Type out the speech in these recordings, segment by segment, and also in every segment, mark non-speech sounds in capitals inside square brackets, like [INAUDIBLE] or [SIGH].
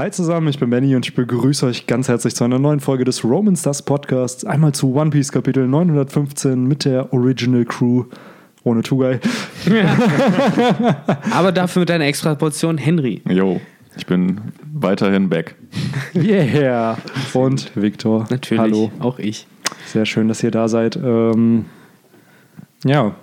Hi zusammen, ich bin Benny und ich begrüße euch ganz herzlich zu einer neuen Folge des Roman Stars Podcasts. Einmal zu One Piece Kapitel 915 mit der Original Crew ohne Tugai. [LAUGHS] Aber dafür mit einer extra Portion Henry. Jo, ich bin weiterhin back. Yeah. Und Victor. Natürlich. Hallo. Auch ich. Sehr schön, dass ihr da seid. Ähm, ja,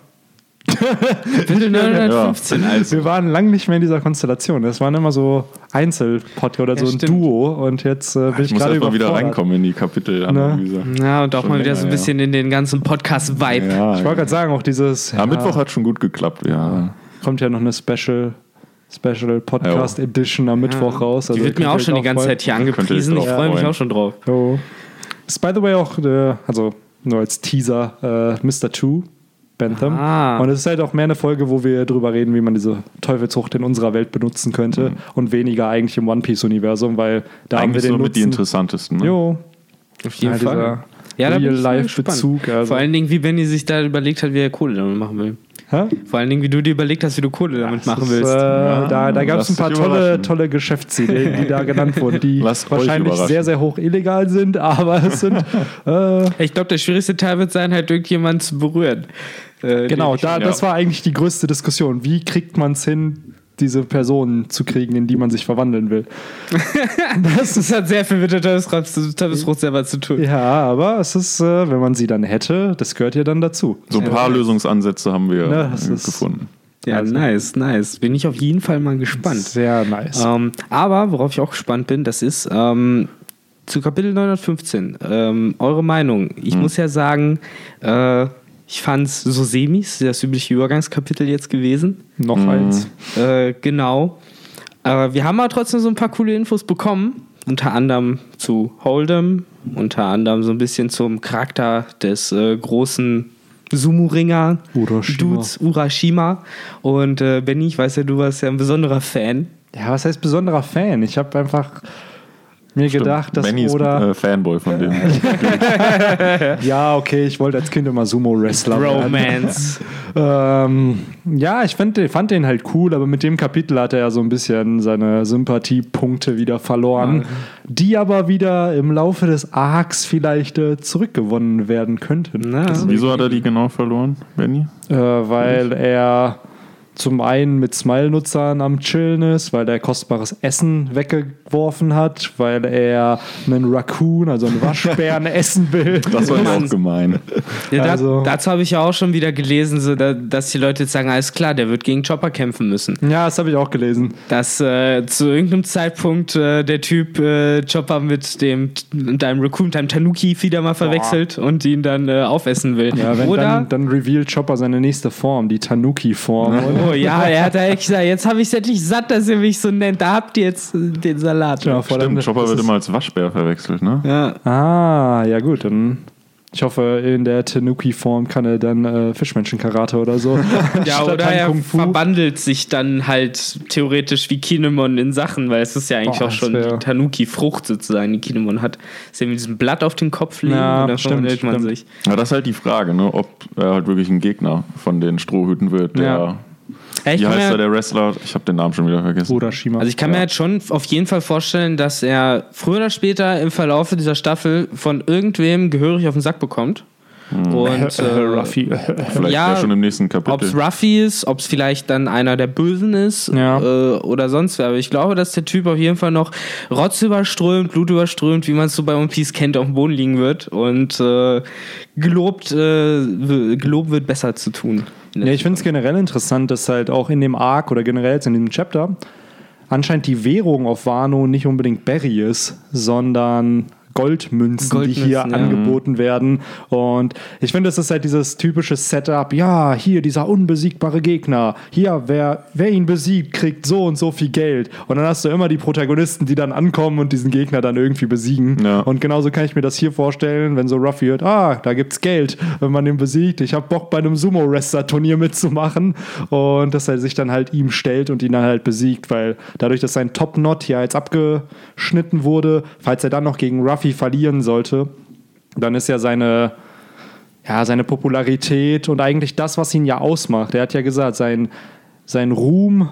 Kapitel 915 also. wir waren lange nicht mehr in dieser Konstellation. Das waren immer so Einzelpodcasts oder Ja, so ein stimmt. Duo. Und jetzt äh, bin ich, Ich muss gerade erstmal wieder reinkommen in die Kapitelanalyse. Ja, und auch Schon mal wieder länger, so ein bisschen in den ganzen Podcast-Vibe. Ja, Ich wollte gerade sagen, auch dieses. ja. Mittwoch hat schon gut geklappt, ja. kommt ja noch eine Special, Special Podcast. Edition am Mittwoch raus. Die Also wird könnt mir auch schon die ganze. Zeit hier angepriesen. Ich drauf freue mich auch schon drauf. Jo. Ist by the way auch, äh, also nur als Teaser, äh, Mr. Two, Bentham. Ah. Und es ist halt auch mehr eine Folge, wo wir drüber reden, wie man diese Teufelsfrucht in unserer Welt benutzen könnte und weniger eigentlich im One Piece-Universum, weil da haben wir Eigentlich den so mit die interessantesten. Ne? Jo, Auf jeden Ja, Fall. Ja, da bin ich. Real-Life-Bezug. Also. Vor allen Dingen, wie Benny sich da überlegt hat, wie er Kohle damit machen will. Hä? Vor allen Dingen, wie du dir überlegt hast, wie du Kohle damit machen Das, willst. Äh, da da gab es ein paar tolle, tolle Geschäftsideen, die da [LAUGHS] genannt wurden, die Lasst wahrscheinlich sehr, sehr hoch illegal sind, aber es sind [LAUGHS] äh, Ich glaube, der schwierigste Teil wird sein, halt irgendjemanden zu berühren. Äh, Genau, da, ja. das war eigentlich die größte Diskussion. Wie kriegt man es hin, diese Personen zu kriegen, in die man sich verwandeln will? [LAUGHS] Das hat sehr viel mit der Teufelsfrucht selber zu tun. Ja, aber es ist, äh, wenn man sie dann hätte, das gehört ja dann dazu. So ein paar Lösungsansätze haben wir das ist- gefunden. Ja, Also- nice, nice. Bin ich auf jeden Fall mal gespannt. Sehr nice. Ähm, aber worauf ich auch gespannt bin, das ist ähm, zu Kapitel 915. Ähm, eure Meinung. Ich muss ja sagen, äh, ich fand es so semis, das übliche Übergangskapitel jetzt gewesen. Noch Mhm. eins. Äh, genau. Aber wir haben aber trotzdem so ein paar coole Infos bekommen. Unter anderem zu Hold'em, unter anderem so ein bisschen zum Charakter des äh, großen Sumo-Ringer Urashima. Dudes Urashima. Und äh, Benny, ich weiß ja, du warst ja ein besonderer Fan. Ja, was heißt besonderer Fan? Ich habe einfach mir gedacht, dass Benny ist Oda. äh, Fanboy von dem. [LAUGHS] ja, okay, ich wollte als Kind immer Sumo-Wrestler werden. Romance. [LAUGHS] Ähm, ja, ich fand, fand den halt cool, aber mit dem Kapitel hat er ja so ein bisschen seine Sympathiepunkte wieder verloren, die aber wieder im Laufe des Arcs vielleicht äh, zurückgewonnen werden könnten. Na, Wieso hat er die genau verloren, Benny? Äh, weil er zum einen mit Smile-Nutzern am Chillen ist, weil er kostbares Essen weggeworfen hat, weil er einen Raccoon, also einen Waschbären [LAUGHS] essen will. Das war ja auch gemein. Ja, da, Also- dazu habe ich ja auch schon wieder gelesen, so, da, dass die Leute jetzt sagen, alles klar, der wird gegen Chopper kämpfen müssen. Ja, das habe ich auch gelesen. Dass äh, zu irgendeinem Zeitpunkt äh, der Typ äh, Chopper mit dem mit einem Raccoon, mit einem Tanuki wieder mal verwechselt und ihn dann äh, aufessen will. Ja, wenn Oder? dann, dann revealed Chopper seine nächste Form, die Tanuki-Form. Oh ja, er hat da echt gesagt, jetzt habe ich es endlich satt, dass ihr mich so nennt. Da habt ihr jetzt den Salat. Ja, vor Stimmt, Chopper wird immer als Waschbär verwechselt, ne? Ja. Ah, ja gut, dann. Ich hoffe, in der Tanuki-Form kann er dann äh, Fischmenschen-Karate oder so. [LAUGHS] [LAUGHS] Ja, oder er verbandelt sich dann halt theoretisch wie Kinemon in Sachen, weil es ist ja eigentlich Boah, auch schon die Tanuki-Frucht sozusagen, die Kinemon hat. Ist ja mit diesem Blatt auf den Kopf legen Ja, und dann stimmt, verwandelt man stimmt. sich. Ja, das ist halt die Frage, ne? ob er halt wirklich ein Gegner von den Strohhüten wird. Der, Ja. Ja, ich wie kann heißt mir- er, der Wrestler? Ich habe den Namen schon wieder vergessen. Urashima. Also ich kann mir jetzt schon auf jeden Fall vorstellen, dass er früher oder später im Verlauf dieser Staffel von irgendwem gehörig auf den Sack bekommt. Und [LAUGHS] äh, Ruffy. Vielleicht ja, schon im nächsten ob Kapitel. es Ruffy ist, ob es vielleicht dann einer der Bösen ist Ja. äh, oder sonst wer. Aber ich glaube, dass der Typ auf jeden Fall noch rotzüberströmt, blutüberströmt, wie man es so bei One Piece kennt, auf dem Boden liegen wird und äh, gelobt, äh, gelobt wird, besser zu tun. Ja, ich finde es generell interessant, dass halt auch in dem Arc oder generell jetzt in dem Chapter anscheinend die Währung auf Wano nicht unbedingt Berry ist, sondern Goldmünzen, die hier Goldmünzen, ja. angeboten werden. Und ich finde, es ist halt dieses typische Setup, ja, hier dieser unbesiegbare Gegner, hier, wer, wer ihn besiegt, kriegt so und so viel Geld. Und dann hast du immer die Protagonisten, die dann ankommen und diesen Gegner dann irgendwie besiegen. Ja. Und genauso kann ich mir das hier vorstellen, wenn so Ruffy hört, ah, da gibt's Geld, wenn man den besiegt. Ich habe Bock bei einem Sumo-Wrestler-Turnier mitzumachen. Und dass er sich dann halt ihm stellt und ihn dann halt besiegt, weil dadurch, dass sein Top-Knot hier jetzt abgeschnitten wurde, falls er dann noch gegen Ruffy verlieren sollte, dann ist ja seine, ja, seine Popularität und eigentlich das, was ihn ja ausmacht. Er hat ja gesagt, sein, sein Ruhm,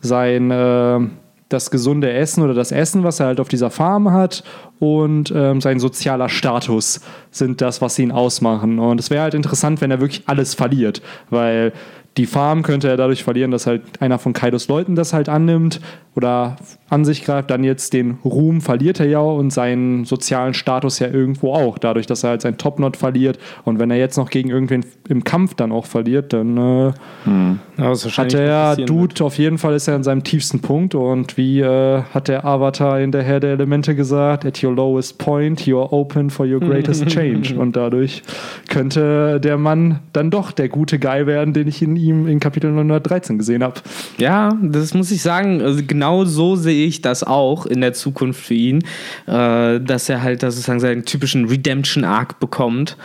sein, äh, das gesunde Essen oder das Essen, was er halt auf dieser Farm hat und ähm, sein sozialer Status sind das, was ihn ausmachen. Und es wäre halt interessant, wenn er wirklich alles verliert, weil die Farm könnte er dadurch verlieren, dass halt einer von Kaidos Leuten das halt annimmt oder an sich greift. Dann jetzt den Ruhm verliert er ja und seinen sozialen Status ja irgendwo auch, dadurch, dass er halt sein Topnot verliert. Und wenn er jetzt noch gegen irgendwen im Kampf dann auch verliert, dann äh, Ja, was hat passieren Dude auf jeden Fall ist er an seinem tiefsten Punkt. Und wie äh, hat der Avatar in der Herr der Elemente gesagt, at your lowest point, you are open for your greatest [LAUGHS] change. und dadurch könnte der Mann dann doch der gute Guy werden, den ich in ihm in Kapitel 913 gesehen habe. Ja, das muss ich sagen. Also genau so sehe ich das auch in der Zukunft für ihn, äh, dass er halt sozusagen seinen typischen Redemption-Arc bekommt.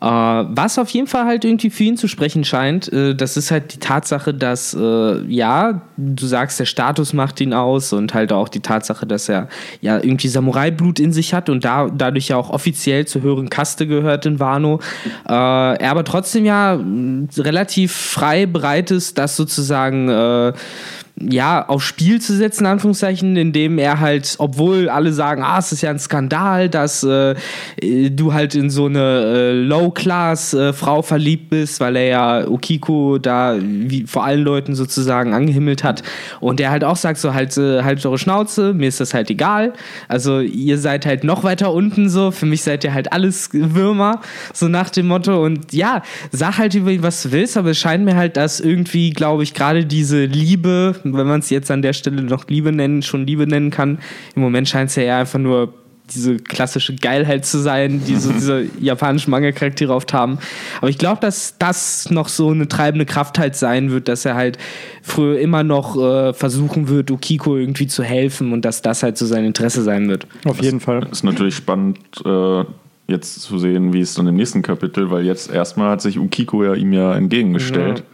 Äh, was auf jeden Fall halt irgendwie für ihn zu sprechen scheint, äh, das ist halt die Tatsache, dass, äh, ja, du sagst, der Status macht ihn aus und halt auch die Tatsache, dass er ja irgendwie Samurai-Blut in sich hat und da, dadurch ja auch offiziell zur höheren Kaste gehört in Wano. Er aber trotzdem ja relativ frei bereit ist, das sozusagen ja, aufs Spiel zu setzen, in Anführungszeichen, indem er halt, obwohl alle sagen, ah, es ist ja ein Skandal, dass äh, äh, du halt in so eine äh, Low-Class-Frau verliebt bist, weil er ja Okiko da wie vor allen Leuten sozusagen angehimmelt hat. Und er halt auch sagt, so halt, äh, halt eure Schnauze, mir ist das halt egal. Also ihr seid halt noch weiter unten so, für mich seid ihr halt alles Würmer, so nach dem Motto. Und ja, sag halt über ihn, was du willst, aber es scheint mir halt, dass irgendwie, glaube ich, gerade diese Liebe, wenn man es jetzt an der Stelle noch Liebe nennen, schon Liebe nennen kann, im Moment scheint es ja eher einfach nur diese klassische Geilheit zu sein, die so diese japanischen Manga-Charaktere oft haben. Aber ich glaube, dass das noch so eine treibende Kraft halt sein wird, dass er halt früher immer noch äh, versuchen wird, Okiko irgendwie zu helfen und dass das halt so sein Interesse sein wird. Auf jeden Fall. Ist natürlich spannend, äh, jetzt zu sehen, wie es dann im nächsten Kapitel, weil jetzt erstmal hat sich Ukiko ja ihm ja entgegengestellt.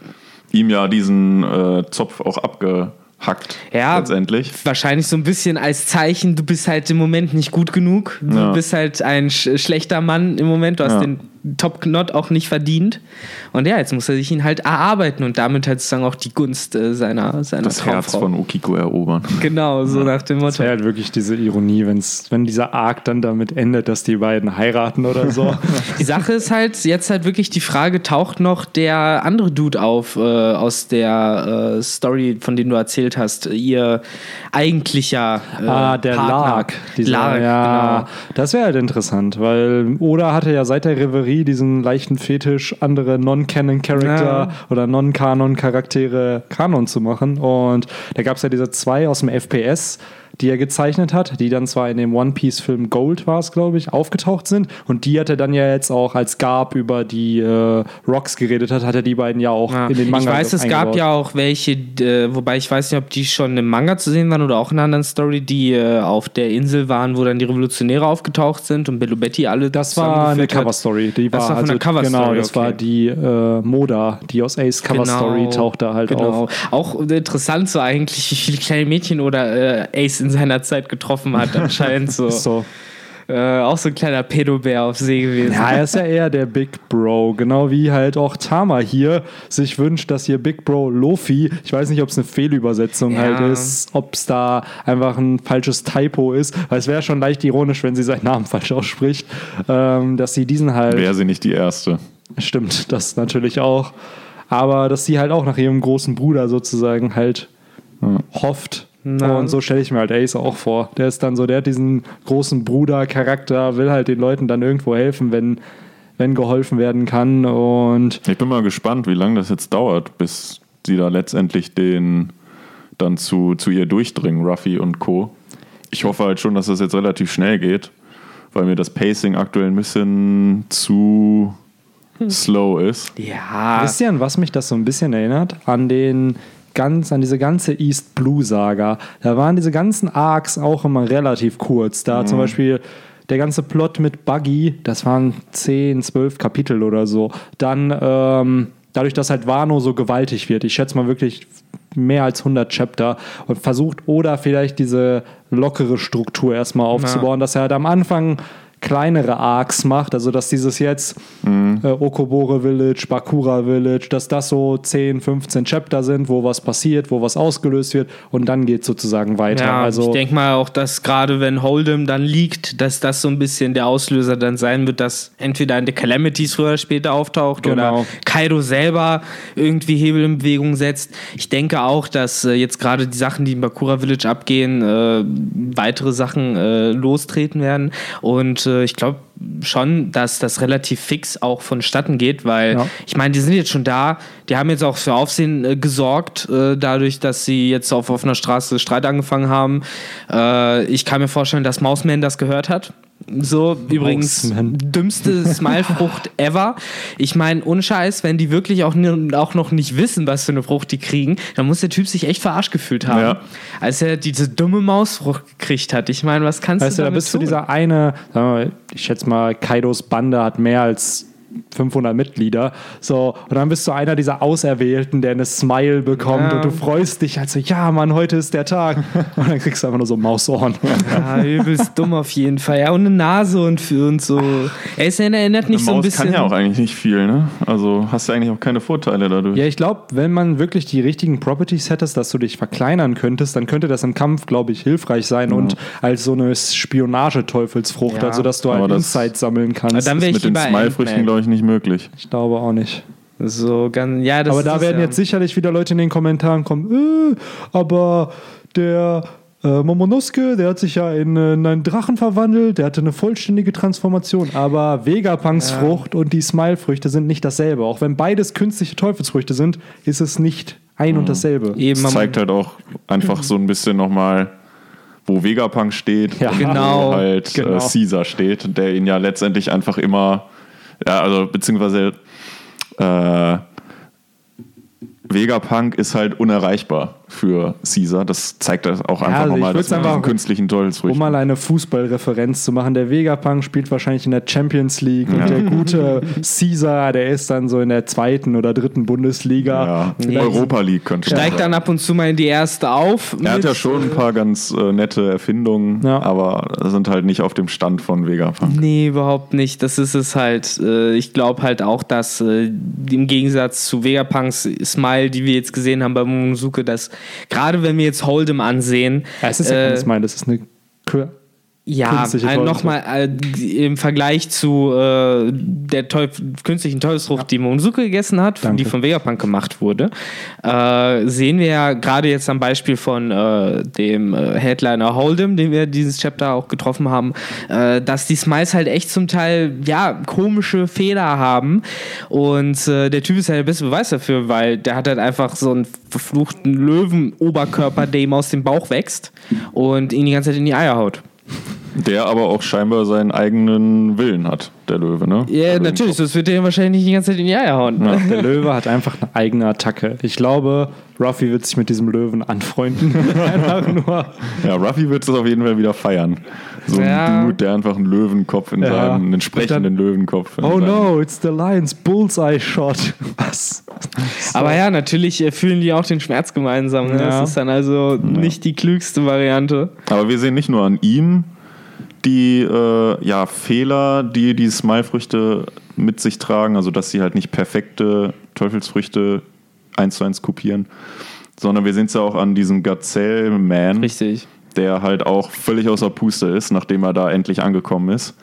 Ihm ja diesen äh, Zopf auch abgehackt. Ja, letztendlich. Wahrscheinlich so ein bisschen als Zeichen, du bist halt im Moment nicht gut genug. Du Ja. bist halt ein sch schlechter Mann im Moment. Du hast Ja. den Top-Knot auch nicht verdient. Und ja, jetzt muss er sich ihn halt erarbeiten und damit halt sozusagen auch die Gunst äh, seiner, seiner Das Herz Traumfrau. von Ukiko erobern. [LAUGHS] Genau, so nach dem Das Motto. wäre halt wirklich diese Ironie, wenn's, wenn dieser Arc dann damit endet, dass die beiden heiraten oder so. [LAUGHS] Die Sache ist halt, jetzt halt wirklich die Frage, taucht noch der andere Dude auf äh, aus der äh, Story, von dem du erzählt hast, ihr eigentlicher äh, ah, der Partner. Lark. Dieser, Lark, ja, genau. das wäre halt interessant, weil Oda hatte ja seit der Reverie diesen leichten Fetisch, andere Non-Canon-Charakter Ja. oder Non-Kanon-Charaktere Kanon zu machen. Und da gab es ja diese zwei aus dem FPS, die er gezeichnet hat, die dann zwar in dem One-Piece-Film Gold war es, glaube ich, aufgetaucht sind. Und die hat er dann ja jetzt auch, als Garb über die äh, Rocks geredet hat, hat er die beiden ja auch Ja. in den Manga ich weiß, es gab ja auch welche, äh, wobei ich weiß nicht, ob die schon im Manga zu sehen waren oder auch in einer anderen Story, die äh, auf der Insel waren, wo dann die Revolutionäre aufgetaucht sind und Bellubetti alle Das war eine hat. Cover-Story. Die Das war, war von also, der Cover-Story, Genau, das okay. war die äh, Moda, die aus Ace Cover-Story Genau, tauchte halt genau. auf. Auch interessant so eigentlich, wie viele kleine Mädchen oder äh, Ace in seiner Zeit getroffen hat, anscheinend so. [LAUGHS] So. Äh, auch so ein kleiner Pedobär auf See gewesen. Ja, er ist ja eher der Big Bro, genau wie halt auch Tama hier sich wünscht, dass hier Big Bro Lofi, ich weiß nicht, ob es eine Fehlübersetzung Ja. halt ist, ob es da einfach ein falsches Typo ist, weil es wäre schon leicht ironisch, wenn sie seinen Namen [LAUGHS] falsch ausspricht, ähm, dass sie diesen halt Wäre sie nicht die Erste. Stimmt, das natürlich auch. Aber dass sie halt auch nach ihrem großen Bruder sozusagen halt hofft. Na. Und so stelle ich mir halt Ace auch vor. Der ist dann so, der hat diesen großen Bruder-Charakter, will halt den Leuten dann irgendwo helfen, wenn, wenn geholfen werden kann. Und Ich bin mal gespannt, wie lange das jetzt dauert, bis sie da letztendlich den dann zu, zu ihr durchdringen, Ruffy und Co. Ich hoffe halt schon, dass das jetzt relativ schnell geht, weil mir das Pacing aktuell ein bisschen zu slow ist. Ja. wisst ihr, an was mich das so ein bisschen erinnert? An den ganz, an diese ganze East Blue Saga. Da waren diese ganzen Arcs auch immer relativ kurz. Da zum Beispiel der ganze Plot mit Buggy, das waren 10, 12 Kapitel oder so. Dann ähm, dadurch, dass halt Wano so gewaltig wird, ich schätze mal wirklich mehr als 100 Chapter und versucht oder vielleicht diese lockere Struktur erstmal aufzubauen, dass er halt am Anfang kleinere Arcs macht, also dass dieses jetzt Mhm. äh, Okobore Village, Bakura Village, dass das so 10, 15 Chapter sind, wo was passiert, wo was ausgelöst wird und dann geht sozusagen weiter. Ja, also ich denke mal auch, dass gerade wenn Hold'em dann liegt, dass das so ein bisschen der Auslöser dann sein wird, dass entweder eine Calamities früher oder später auftaucht Genau. oder Kaido selber irgendwie Hebel in Bewegung setzt. Ich denke auch, dass äh, jetzt gerade die Sachen, die in Bakura Village abgehen, äh, weitere Sachen äh, lostreten werden. Und äh, ich glaube schon, dass das relativ fix auch vonstatten geht, weil Ja. ich meine, die sind jetzt schon da, die haben jetzt auch für Aufsehen äh, gesorgt, äh, dadurch, dass sie jetzt auf offener Straße Streit angefangen haben. Äh, ich kann mir vorstellen, dass Mausman das gehört hat. So, übrigens, Mausman. dümmste [LAUGHS] Smile-Frucht ever. Ich meine, unscheiß, wenn die wirklich auch, auch noch nicht wissen, was für eine Frucht die kriegen, dann muss der Typ sich echt verarscht gefühlt haben. Ja. Als er diese dumme Mausfrucht gekriegt hat. Ich meine, was kannst Weißt du du, da damit bist du tun? dieser eine, ich schätze mal, Kaidos Bande hat mehr als 500 Mitglieder. So, und dann bist du einer dieser Auserwählten, der eine Smile bekommt Ja. und du freust dich halt so, ja, Mann, heute ist der Tag. [LAUGHS] Und dann kriegst du einfach nur so Mausohren. Ja, übelst dumm auf jeden Fall. Ja, und eine Nase und für und so. Er er erinnert mich so ein Maus bisschen. kann ja auch eigentlich nicht viel, ne? Also hast du eigentlich auch keine Vorteile dadurch. Ja, ich glaube, wenn man wirklich die richtigen Properties hättest, dass du dich verkleinern könntest, dann könnte das im Kampf, glaube ich, hilfreich sein und als so eine Spionage-Teufelsfrucht, Ja. also dass du halt Aber Insights sammeln kannst. dann Das wär ist ich mit den Smile-Früchten, glaube ich, nicht möglich. ich glaube auch nicht. So ganz, ja, das aber da werden ja. jetzt sicherlich wieder Leute in den Kommentaren kommen, äh, aber der äh, Momonosuke, der hat sich ja in, äh, in einen Drachen verwandelt, der hatte eine vollständige Transformation, aber Vegapunks Frucht und die Smile-Früchte sind nicht dasselbe. Auch wenn beides künstliche Teufelsfrüchte sind, ist es nicht ein und dasselbe. Eben, Das zeigt halt auch einfach so ein bisschen nochmal, wo Vegapunk steht, Ja. und Genau. wo halt Genau. äh, Caesar steht, der ihn ja letztendlich einfach immer, ja, also beziehungsweise äh, Vegapunk ist halt unerreichbar für Caesar. Das zeigt das auch einfach also ich nochmal, dass diesen künstlichen Um Teufelsfrüchten. mal eine Fußballreferenz zu machen, der Vegapunk spielt wahrscheinlich in der Champions League und der gute [LAUGHS] Caesar, der ist dann so in der zweiten oder dritten Bundesliga. Ja, Nee. Europa League könnte man steigt sagen. dann ab und zu mal in die erste auf. Er hat ja schon ein paar ganz äh, nette Erfindungen, Ja. aber sind halt nicht auf dem Stand von Vegapunk. Nee, überhaupt nicht. Das ist es halt. Äh, Ich glaube halt auch, dass äh, im Gegensatz zu Vegapunks Smile, die wir jetzt gesehen haben bei Momonosuke, dass gerade wenn wir jetzt Hold'em ansehen, Ja, es ist ja äh, kein Smile, das ist eine Kür Ja, äh, nochmal äh, im Vergleich zu äh, der Teuf künstlichen Teufelsfrucht, die Momonosuke gegessen hat, Danke. die von Vegapunk gemacht wurde, äh, sehen wir ja gerade jetzt am Beispiel von äh, dem Headliner Hold'em, den wir dieses Chapter auch getroffen haben, dass die Smiles halt echt zum Teil ja komische Fehler haben und der Typ ist ja der beste Beweis dafür, weil der hat halt einfach so einen verfluchten Löwenoberkörper, der ihm aus dem Bauch wächst und ihn die ganze Zeit in die Eier haut. Der aber auch scheinbar seinen eigenen Willen hat, der Löwe, ne? Ja, Also natürlich, sonst wird der wahrscheinlich nicht die ganze Zeit in die Eier hauen. Ja. Der Löwe hat einfach eine eigene Attacke. Ich glaube, Ruffy wird sich mit diesem Löwen anfreunden. [LAUGHS] einfach nur. Ja, Ruffy wird es auf jeden Fall wieder feiern. So ein Ja. Dude, der einfach einen Löwenkopf in Ja. seinem, einen entsprechenden Löwenkopf. in Oh seinem- no, it's the Lion's Bullseye Shot. Was? [LAUGHS] Aber ja, natürlich äh, fühlen die auch den Schmerz gemeinsam. Ne? Ja. Das ist dann also nicht die klügste Variante. Aber wir sehen nicht nur an ihm die äh, ja, Fehler, die die Smile-Früchte mit sich tragen, also dass sie halt nicht perfekte Teufelsfrüchte eins zu eins kopieren, sondern wir sehen es ja auch an diesem Gazelle-Man, Richtig. der halt auch völlig außer Puste ist, nachdem er da endlich angekommen ist.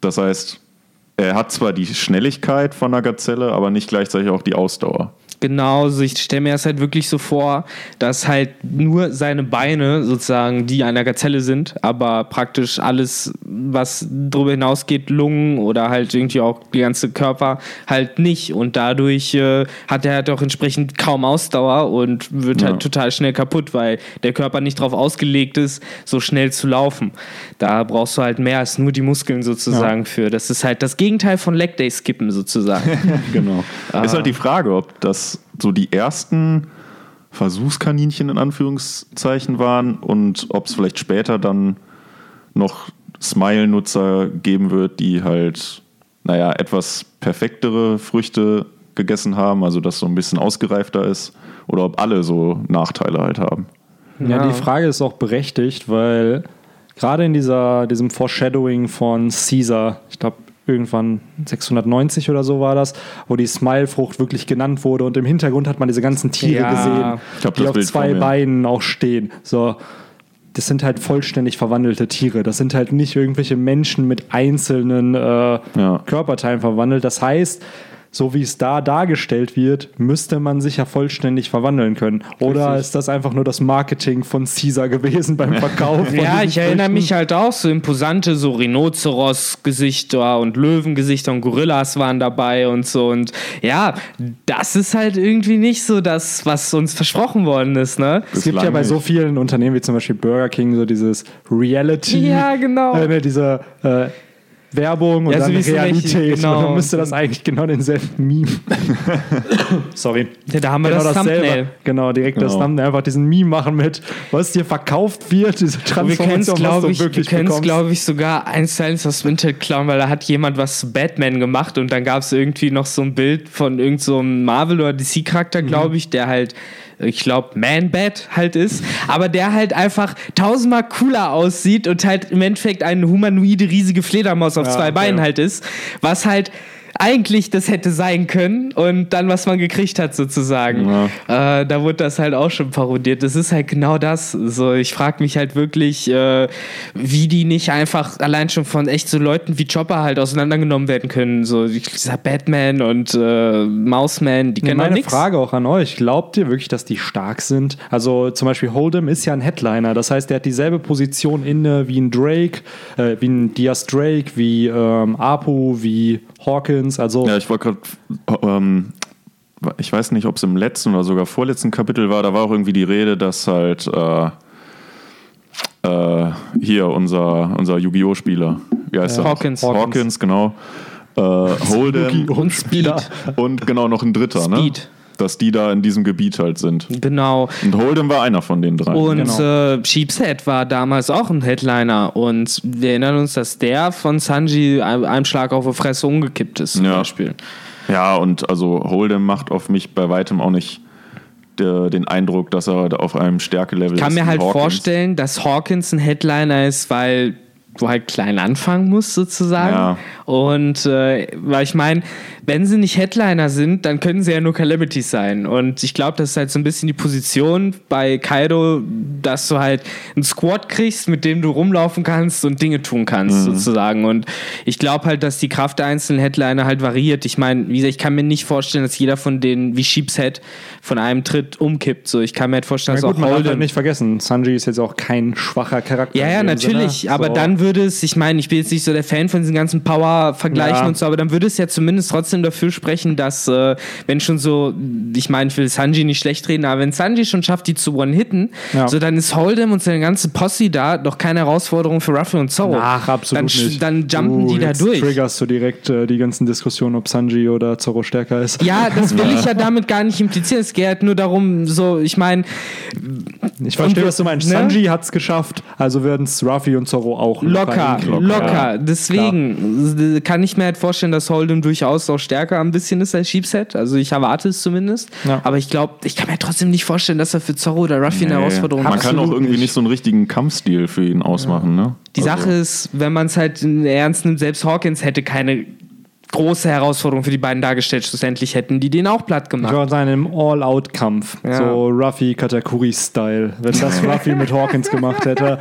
Das heißt, er hat zwar die Schnelligkeit von einer Gazelle, aber nicht gleichzeitig auch die Ausdauer. Genau, also ich stelle mir das halt wirklich so vor, dass halt nur seine Beine sozusagen die einer Gazelle sind, aber praktisch alles, was darüber hinausgeht, Lungen oder halt irgendwie auch die ganze Körper halt nicht. Und dadurch äh, hat er halt auch entsprechend kaum Ausdauer und wird Ja. halt total schnell kaputt, weil der Körper nicht darauf ausgelegt ist, so schnell zu laufen. Da brauchst du halt mehr als nur die Muskeln sozusagen für. Das ist halt das Gegenteil von Leg Day Skippen sozusagen. [LAUGHS] Genau. Ist halt die Frage, ob das so die ersten Versuchskaninchen in Anführungszeichen waren und ob es vielleicht später dann noch Smile-Nutzer geben wird, die halt, naja, etwas perfektere Früchte gegessen haben, also das so ein bisschen ausgereifter ist, oder ob alle so Nachteile halt haben. Ja, die Frage ist auch berechtigt, weil gerade in dieser, diesem Foreshadowing von Caesar, ich glaube, irgendwann 690 oder so war das, wo die Smile-Frucht wirklich genannt wurde und im Hintergrund hat man diese ganzen Tiere Ja. gesehen, hab die auf Bild zwei. Beinen auch stehen. So, das sind halt vollständig verwandelte Tiere. Das sind halt nicht irgendwelche Menschen mit einzelnen äh, Ja. Körperteilen verwandelt. Das heißt, so wie es da dargestellt wird, müsste man sich ja vollständig verwandeln können. Oder Richtig. ist das einfach nur das Marketing von Caesar gewesen beim Verkauf? Ja, ich erinnere mich halt auch so imposante so Rhinoceros-Gesichter und Löwengesichter und Gorillas waren dabei und so. Und ja, das ist halt irgendwie nicht so das, was uns versprochen worden ist, ne? Es gibt ja bei so vielen Unternehmen wie zum Beispiel Burger King so dieses Reality. Ja, genau. Äh, ne, diese äh, Werbung und Ja, so dann wie es so Realität. genau. Und dann müsste das eigentlich genau denselben Meme. [LAUGHS] Sorry. Ja, da haben wir Genau das dasselbe. Thumbnail. Genau, direkt das Genau. Thumbnail. Einfach diesen Meme machen mit, was dir verkauft wird, diese Wir können es, Transformation, was glaube du ich, wir wirklich können's, bekommst. glaub ich, sogar eins zu eins aus Vinted klauen, weil da hat jemand was zu Batman gemacht und dann gab es irgendwie noch so ein Bild von irgendeinem so einem Marvel- oder DC-Charakter, Mhm. glaube ich, der halt, ich glaube, Man-Bat halt ist, aber der halt einfach tausendmal cooler aussieht und halt im Endeffekt eine humanoide, riesige Fledermaus auf Ja, zwei okay. Beinen halt ist, was halt eigentlich das hätte sein können und dann, was man gekriegt hat, sozusagen. Äh, da wurde das halt auch schon parodiert. Das ist halt genau das. So, ich frage mich halt wirklich, äh, wie die nicht einfach allein schon von echt so Leuten wie Chopper halt auseinandergenommen werden können. So, wie dieser Batman und äh, Mouseman, die können doch Meine. Frage auch an euch, glaubt ihr wirklich, dass die stark sind? Also zum Beispiel Hold'em ist ja ein Headliner, das heißt, der hat dieselbe Position inne wie ein Drake, äh, wie ein Diaz Drake, wie ähm, Apu, wie Hawkins, also Ja, ich wollte gerade, ähm, ich weiß nicht, ob es im letzten oder sogar vorletzten Kapitel war, da war auch irgendwie die Rede, dass halt äh, äh, hier unser, unser Yu-Gi-Oh! Spieler, wie heißt Äh, er? Hawkins. Hawkins, genau. Äh, [LAUGHS] Holden Und Speed. und genau noch ein dritter, ne? Speed. Dass die da in diesem Gebiet halt sind. Genau. Und Holden war einer von den drei. Und Genau. äh, Sheepshead war damals auch ein Headliner und wir erinnern uns, dass der von Sanji ein- einem Schlag auf die Fresse umgekippt ist, zum Ja. Beispiel. Ja, und also Holden macht auf mich bei weitem auch nicht der, den Eindruck, dass er auf einem Stärkelevel Ich kann ist. mir halt Hawkins. vorstellen, dass Hawkins ein Headliner ist, weil halt klein anfangen musst, sozusagen. Ja. Und äh, weil ich meine, wenn sie nicht Headliner sind, dann können sie ja nur Calamities sein. Und ich glaube, das ist halt so ein bisschen die Position bei Kaido, dass du halt einen Squad kriegst, mit dem du rumlaufen kannst und Dinge tun kannst, sozusagen. Und ich glaube halt, dass die Kraft der einzelnen Headliner halt variiert. Ich meine, wie gesagt, ich kann mir nicht vorstellen, dass jeder von denen wie Sheepshead von einem Tritt umkippt. So, ich kann mir halt vorstellen, Na dass gut, auch man darf Holden halt nicht vergessen, Sanji ist jetzt auch kein schwacher Charakter. ja, ja, natürlich. Sinne. Aber So. dann würde es, ich meine, ich bin jetzt nicht so der Fan von diesen ganzen Power-Vergleichen Ja. und so, aber dann würde es ja zumindest trotzdem dafür sprechen, dass, äh, wenn schon so, ich meine, ich will Sanji nicht schlecht reden, aber wenn Sanji schon schafft, die zu one-hitten, Ja. so dann ist Hold'em und seine ganze Posse da doch keine Herausforderung für Ruffy und Zoro. Ach, absolut dann, nicht. Dann jumpen du, die da durch. triggerst du direkt äh, die ganzen Diskussionen, ob Sanji oder Zoro stärker ist. Ja, das will ich ja [LAUGHS] damit gar nicht implizieren. Es geht halt nur darum, so, ich meine, Ich verstehe, was du meinst. ne? Sanji hat es geschafft, also werden es Ruffy und Zoro auch. Locker, hinkriegen. locker. Ja. Deswegen äh, kann ich mir halt vorstellen, dass Holden durchaus auch stärker ein bisschen ist als Sheepset. Also ich erwarte es zumindest. Ja. Aber ich glaube, ich kann mir trotzdem nicht vorstellen, dass er für Zorro oder Ruffy eine Nee. Herausforderung Man hat. kann auch irgendwie nicht. so einen richtigen Kampfstil für ihn ausmachen, ne? Die Also- Sache ist, wenn man es halt ernst nimmt, selbst Hawkins hätte keine große Herausforderung für die beiden dargestellt. Schlussendlich hätten die den auch platt Ich gemacht. würde sagen, im All-Out-Kampf. Ja. So Ruffy Katakuri-Style. Wenn das [LAUGHS] Ruffy mit Hawkins gemacht hätte,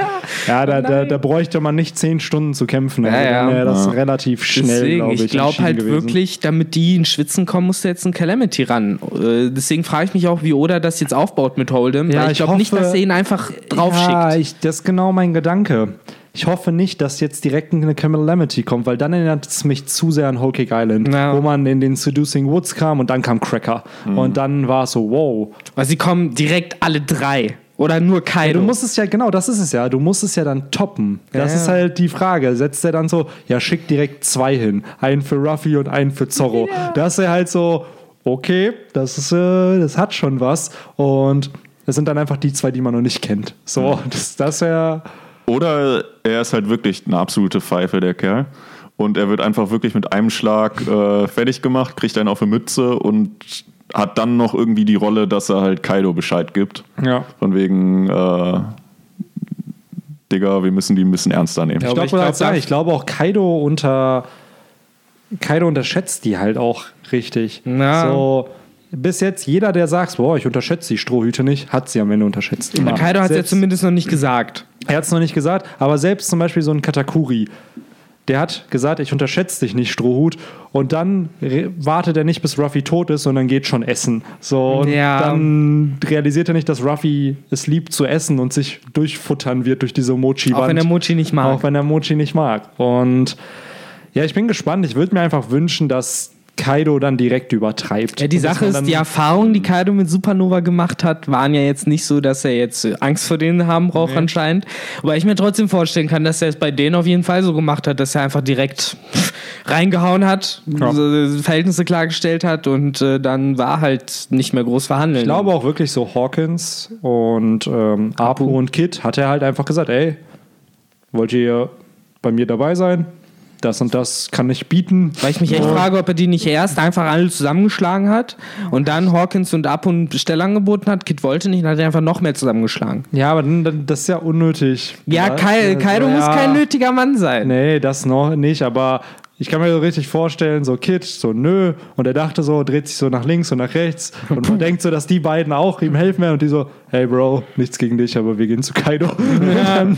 ja, da, da, da bräuchte man nicht zehn Stunden zu kämpfen. Also Ja, ja. dann wäre das Ja. relativ schnell, Deswegen, glaube ich. ich glaube halt gewesen. wirklich, damit die in Schwitzen kommen, muss da jetzt ein Calamity ran. Äh, deswegen frage ich mich auch, wie Oda das jetzt aufbaut mit Hold'em. Ja, weil ich ich glaube nicht, dass er ihn einfach draufschickt. Ja, ich, das ist genau mein Gedanke. Ich hoffe nicht, dass jetzt direkt eine Calamity kommt, weil dann erinnert es mich zu sehr an Whole Cake Island, Ja. wo man in den Seducing Woods kam und dann kam Cracker. Und dann war es so, wow. Weil sie kommen direkt alle drei. Oder nur Ja, Kaido. du musst es ja, genau, das ist es ja. Du musst es ja dann toppen. Das Ja. ist halt die Frage. Setzt er dann so, ja, schick direkt zwei hin. Einen für Ruffy und einen für Zorro. Das ist ja halt so, okay, das ist, äh, das hat schon was. Und das sind dann einfach die zwei, die man noch nicht kennt. So, das, das wäre. Oder er ist halt wirklich eine absolute Pfeife, der Kerl. Und er wird einfach wirklich mit einem Schlag äh, fertig gemacht, kriegt einen auf eine Mütze und hat dann noch irgendwie die Rolle, dass er halt Kaido Bescheid gibt. Ja. Von wegen, äh, Digga, wir müssen die ein bisschen ernster nehmen. Ich aber glaube, ich glaub, ich, da- ich glaube auch Kaido unter Kaido unterschätzt die halt auch richtig. Ja. So bis jetzt jeder, der sagt, boah, ich unterschätze die Strohhüte nicht, hat sie am Ende unterschätzt. Immer. Kaido hat es ja zumindest noch nicht gesagt. Er hat es noch nicht gesagt, aber selbst zum Beispiel so ein Katakuri, der hat gesagt, ich unterschätze dich nicht, Strohhut. Und dann wartet er nicht, bis Ruffy tot ist, sondern geht schon essen. So, und Ja. dann realisiert er nicht, dass Ruffy es liebt zu essen und sich durchfuttern wird durch diese Mochi-Wand. Auch wenn er Mochi nicht mag. Auch wenn er Mochi nicht mag. Und ja, ich bin gespannt. Ich würde mir einfach wünschen, dass Kaido dann direkt übertreibt. Ja, die Sache ist, die Erfahrungen, die Kaido mit Supernova gemacht hat, waren ja jetzt nicht so, dass er jetzt Angst vor denen haben braucht anscheinend. Aber ich mir trotzdem vorstellen kann, dass er es bei denen auf jeden Fall so gemacht hat, dass er einfach direkt reingehauen hat, Ja. äh, Verhältnisse klargestellt hat und äh, dann war halt nicht mehr groß verhandeln. Ich glaube auch wirklich so Hawkins und ähm, Apu und Kid hat er halt einfach gesagt, ey, wollt ihr bei mir dabei sein? Das und das kann ich bieten. Weil ich mich echt frage, ob er die nicht erst einfach alle zusammengeschlagen hat und dann Hawkins und Apu ein Stelle angeboten hat. Kid wollte nicht, dann hat er einfach noch mehr zusammengeschlagen. Ja, aber dann, dann, das ist ja unnötig. Ja, Kai, Kaido muss ja. kein nötiger Mann sein. Nee, das noch nicht, aber ich kann mir so richtig vorstellen, so Kid, so nö, und er dachte so, dreht sich so nach links und nach rechts und man [LAUGHS] denkt so, dass die beiden auch ihm helfen werden und die so, hey Bro, nichts gegen dich, aber wir gehen zu Kaido. [LAUGHS] Und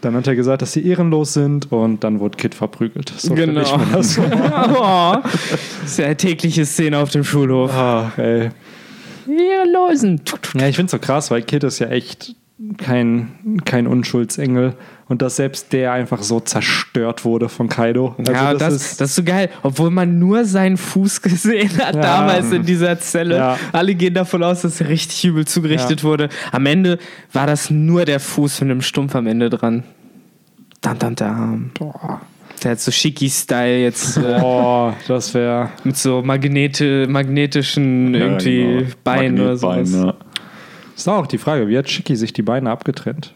dann, hat er gesagt, dass sie ehrenlos sind und dann wurde Kid verprügelt. So Genau. ich mir das [LAUGHS] vor. oh, das ist ja eine tägliche Szene auf dem Schulhof. Ach, ey. Wir losen. Ja, ich finde so krass, weil Kid ist ja echt kein, kein Unschuldsengel und dass selbst der einfach so zerstört wurde von Kaido. Also ja, das, das, ist so geil. Obwohl man nur seinen Fuß [LAUGHS] gesehen hat Ja. damals in dieser Zelle. Ja. Alle gehen davon aus, dass er richtig übel zugerichtet Ja. wurde. Am Ende war das nur der Fuß mit einem Stumpf am Ende dran. Dam, dam, dam. Der hat so Shiki-Style jetzt äh, [LAUGHS] Oh, das wäre. mit so Magnete, magnetischen irgendwie genau. Beinen oder sowas. Ist auch die Frage, wie hat Shiki sich die Beine abgetrennt?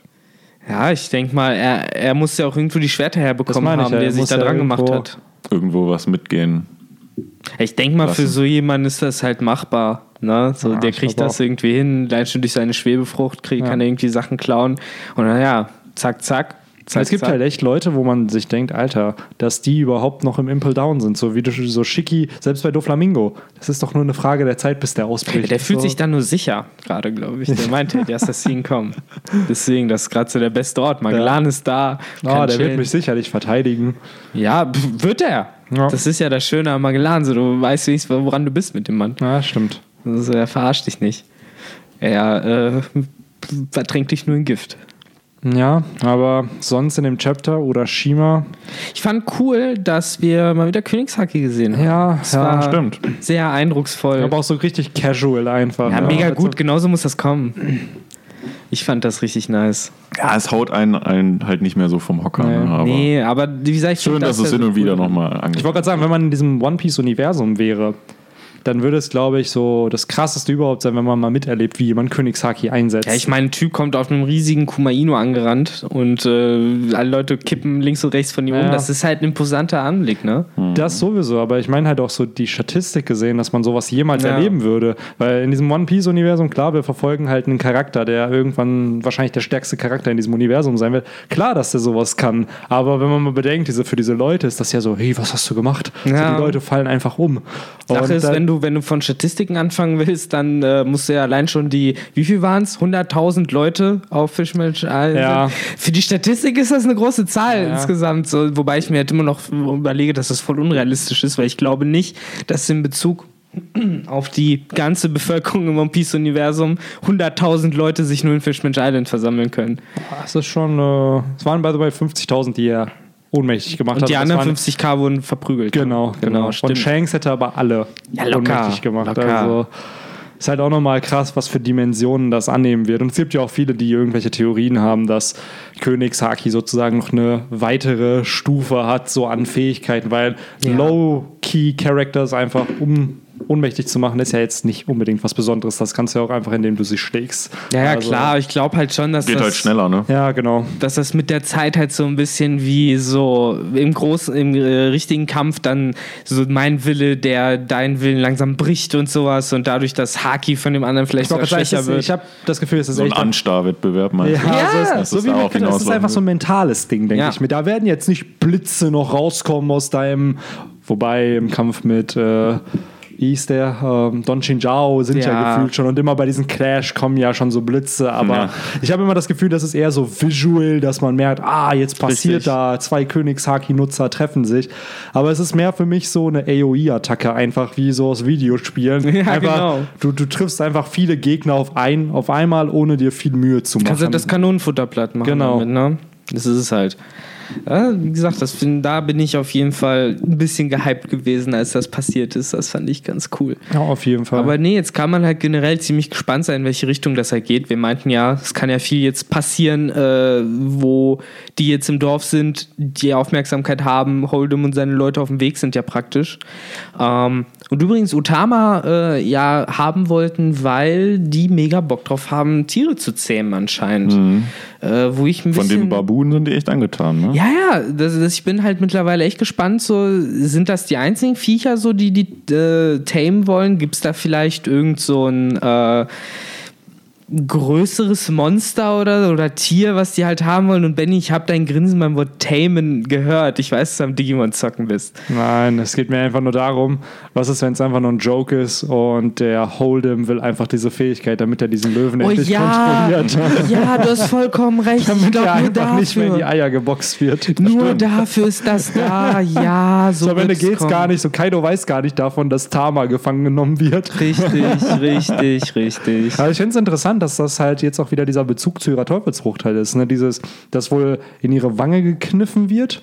Ja, ich denke mal, er, er muss ja auch irgendwo die Schwerter herbekommen ich haben, ja, der er sich da dran gemacht hat. Irgendwo was mitgehen. Ich denke mal, für lassen. so jemanden ist das halt machbar. Ne? So, Ja, der ich kriegt das auch. irgendwie hin, allein schon durch seine Schwebefrucht kriegt, Ja. kann er irgendwie Sachen klauen. Und dann ja, zack, zack. Zack es gibt zack. halt echt Leute, wo man sich denkt, Alter, dass die überhaupt noch im Impel Down sind. So wie du so Shiki, selbst bei Doflamingo. Das ist doch nur eine Frage der Zeit, bis der ausbricht. Der fühlt so. sich dann nur sicher, gerade, glaube ich. Der meinte, der ist das Scene kommen. Deswegen, das ist gerade so der beste Ort. Magellan ist da. Oh, der wird chillen. mich sicherlich verteidigen. Ja, wird er. Ja. Das ist ja das Schöne am Magellan. So, du weißt wenigstens, woran du bist mit dem Mann. Ja, stimmt. Also, er verarscht dich nicht. Er äh, vertränkt dich nur in Gift. Ja, aber sonst in dem Chapter oder Shima, Ich fand cool, dass wir mal wieder Königshaki gesehen haben. ja, Das ja, war stimmt. sehr eindrucksvoll. aber auch so richtig casual einfach. ja, ne? mega Also- gut, genauso muss das kommen. Ich fand das richtig nice. Ja, es haut einen, einen halt nicht mehr so vom Hocker. Nee. Ne? Aber nee, aber wie gesagt, ich schön, dass das es ja hin so und wieder cool. nochmal Ich angeht. wollte gerade sagen, wenn man in diesem One Piece-Universum wäre, dann würde es, glaube ich, so das krasseste überhaupt sein, wenn man mal miterlebt, wie jemand Königshaki einsetzt. Ja, ich meine, ein Typ kommt auf einem riesigen Kumaino angerannt und äh, alle Leute kippen links und rechts von ihm Ja. um. Das ist halt ein imposanter Anblick, ne? Das sowieso, aber ich meine halt auch so die Statistik gesehen, dass man sowas jemals Ja. erleben würde. Weil in diesem One Piece-Universum, klar, wir verfolgen halt einen Charakter, der irgendwann wahrscheinlich der stärkste Charakter in diesem Universum sein wird. Klar, dass der sowas kann, aber wenn man mal bedenkt, diese, für diese Leute ist das ja so, hey, was hast du gemacht? Ja. So, die Leute fallen einfach um. Sache ist, wenn du, wenn du von Statistiken anfangen willst, dann äh, musst du ja allein schon die, wie viel waren es? 100.000 Leute auf Fishmatch. Also Ja. Für die Statistik ist das eine große Zahl Ja. insgesamt. So, wobei ich mir halt immer noch überlege, dass das voll unrealistisch ist, weil ich glaube nicht, dass in Bezug auf die ganze Bevölkerung im One Piece-Universum 100.000 Leute sich nur in Fishmatch Island versammeln können. Das ist schon, äh, es waren by the way 50.000, die er ohnmächtig gemacht Und hat. die Das anderen waren- 50k wurden verprügelt. Genau, genau. stimmt. Und Shanks hätte aber alle Ja, locker, ohnmächtig gemacht. locker. Also ist halt auch nochmal krass, was für Dimensionen das annehmen wird. Und es gibt ja auch viele, die irgendwelche Theorien haben, dass Königshaki sozusagen noch eine weitere Stufe hat, so an Fähigkeiten, weil Ja. Low-Key-Characters einfach um ohnmächtig zu machen, ist ja jetzt nicht unbedingt was Besonderes. Das kannst du ja auch einfach, indem du sie schlägst. Ja, ja, Also- klar, ich glaube halt schon, dass Geht das, halt schneller, ne? Ja, genau. dass das mit der Zeit halt so ein bisschen wie so im großen, im äh, richtigen Kampf dann so mein Wille, der deinen Willen langsam bricht und sowas und dadurch das Haki von dem anderen vielleicht sogar schwächer ist- wird. ich habe das Gefühl, es ist So ein echt Anstarrwettbewerb meinst du? Ja, Ja, so, ist, so es wie Kindern. Es ist einfach so ein mentales Ding, denke Ja. ich mir. Da werden jetzt nicht Blitze noch rauskommen aus deinem, wobei im Kampf mit, äh, hieß der, ähm, Don Chinjao sind ja. Ja. gefühlt schon und immer bei diesen Clash kommen ja schon so Blitze, aber Ja. ich habe immer das Gefühl, das ist eher so visual, dass man merkt, ah, jetzt passiert Richtig. da, zwei Königshaki-Nutzer treffen sich, aber es ist mehr für mich so eine AOE-Attacke, einfach wie so aus Videospielen. [LAUGHS] Ja, einfach, genau. du, du triffst einfach viele Gegner auf, ein, auf einmal, ohne dir viel Mühe zu machen. Kannst du das Kanonenfutter platt machen Genau. damit, ne? Das ist es halt. Ja, wie gesagt, das da bin ich auf jeden Fall ein bisschen gehypt gewesen, als das passiert ist. Das fand ich ganz cool. Ja, auf jeden Fall. Aber nee, jetzt kann man halt generell ziemlich gespannt sein, in welche Richtung das halt geht. Wir meinten ja, es kann ja viel jetzt passieren, äh, wo die jetzt im Dorf sind, die Aufmerksamkeit haben, Hold'em und seine Leute auf dem Weg sind ja praktisch. Ähm, und übrigens Utama äh, ja haben wollten, weil die mega Bock drauf haben, Tiere zu zähmen anscheinend. Äh, wo ich ein Von bisschen den Babunen sind die echt angetan, ne? ja, ja, das, das, ich bin halt mittlerweile echt gespannt. So, sind das die einzigen Viecher, so, die die äh, tamen wollen? Gibt es da vielleicht irgend so ein äh, größeres Monster oder, oder Tier, was die halt haben wollen? Und Benny, ich habe dein Grinsen beim Wort tamen gehört. Ich weiß, dass du am Digimon zocken bist. Nein, es geht mir einfach nur darum, was ist, wenn es einfach nur ein Joke ist und der Hold'em will einfach diese Fähigkeit, damit er diesen Löwen Oh endlich ja, kontrolliert. [LAUGHS] ja, du hast vollkommen recht. Ich Damit glaub, er nur einfach nicht mehr in die dafür. Eier geboxt wird. Nur dafür ist das da. [LAUGHS] Ja, so So, am Ende geht's kommen. gar nicht. So, Kaido weiß gar nicht davon, dass Tama gefangen genommen wird. Richtig, [LAUGHS] richtig, richtig. Aber ich finde es interessant, dass das halt jetzt auch wieder dieser Bezug zu ihrer Teufelsfrucht halt ist. Ne? Dieses, das wohl in ihre Wange gekniffen wird.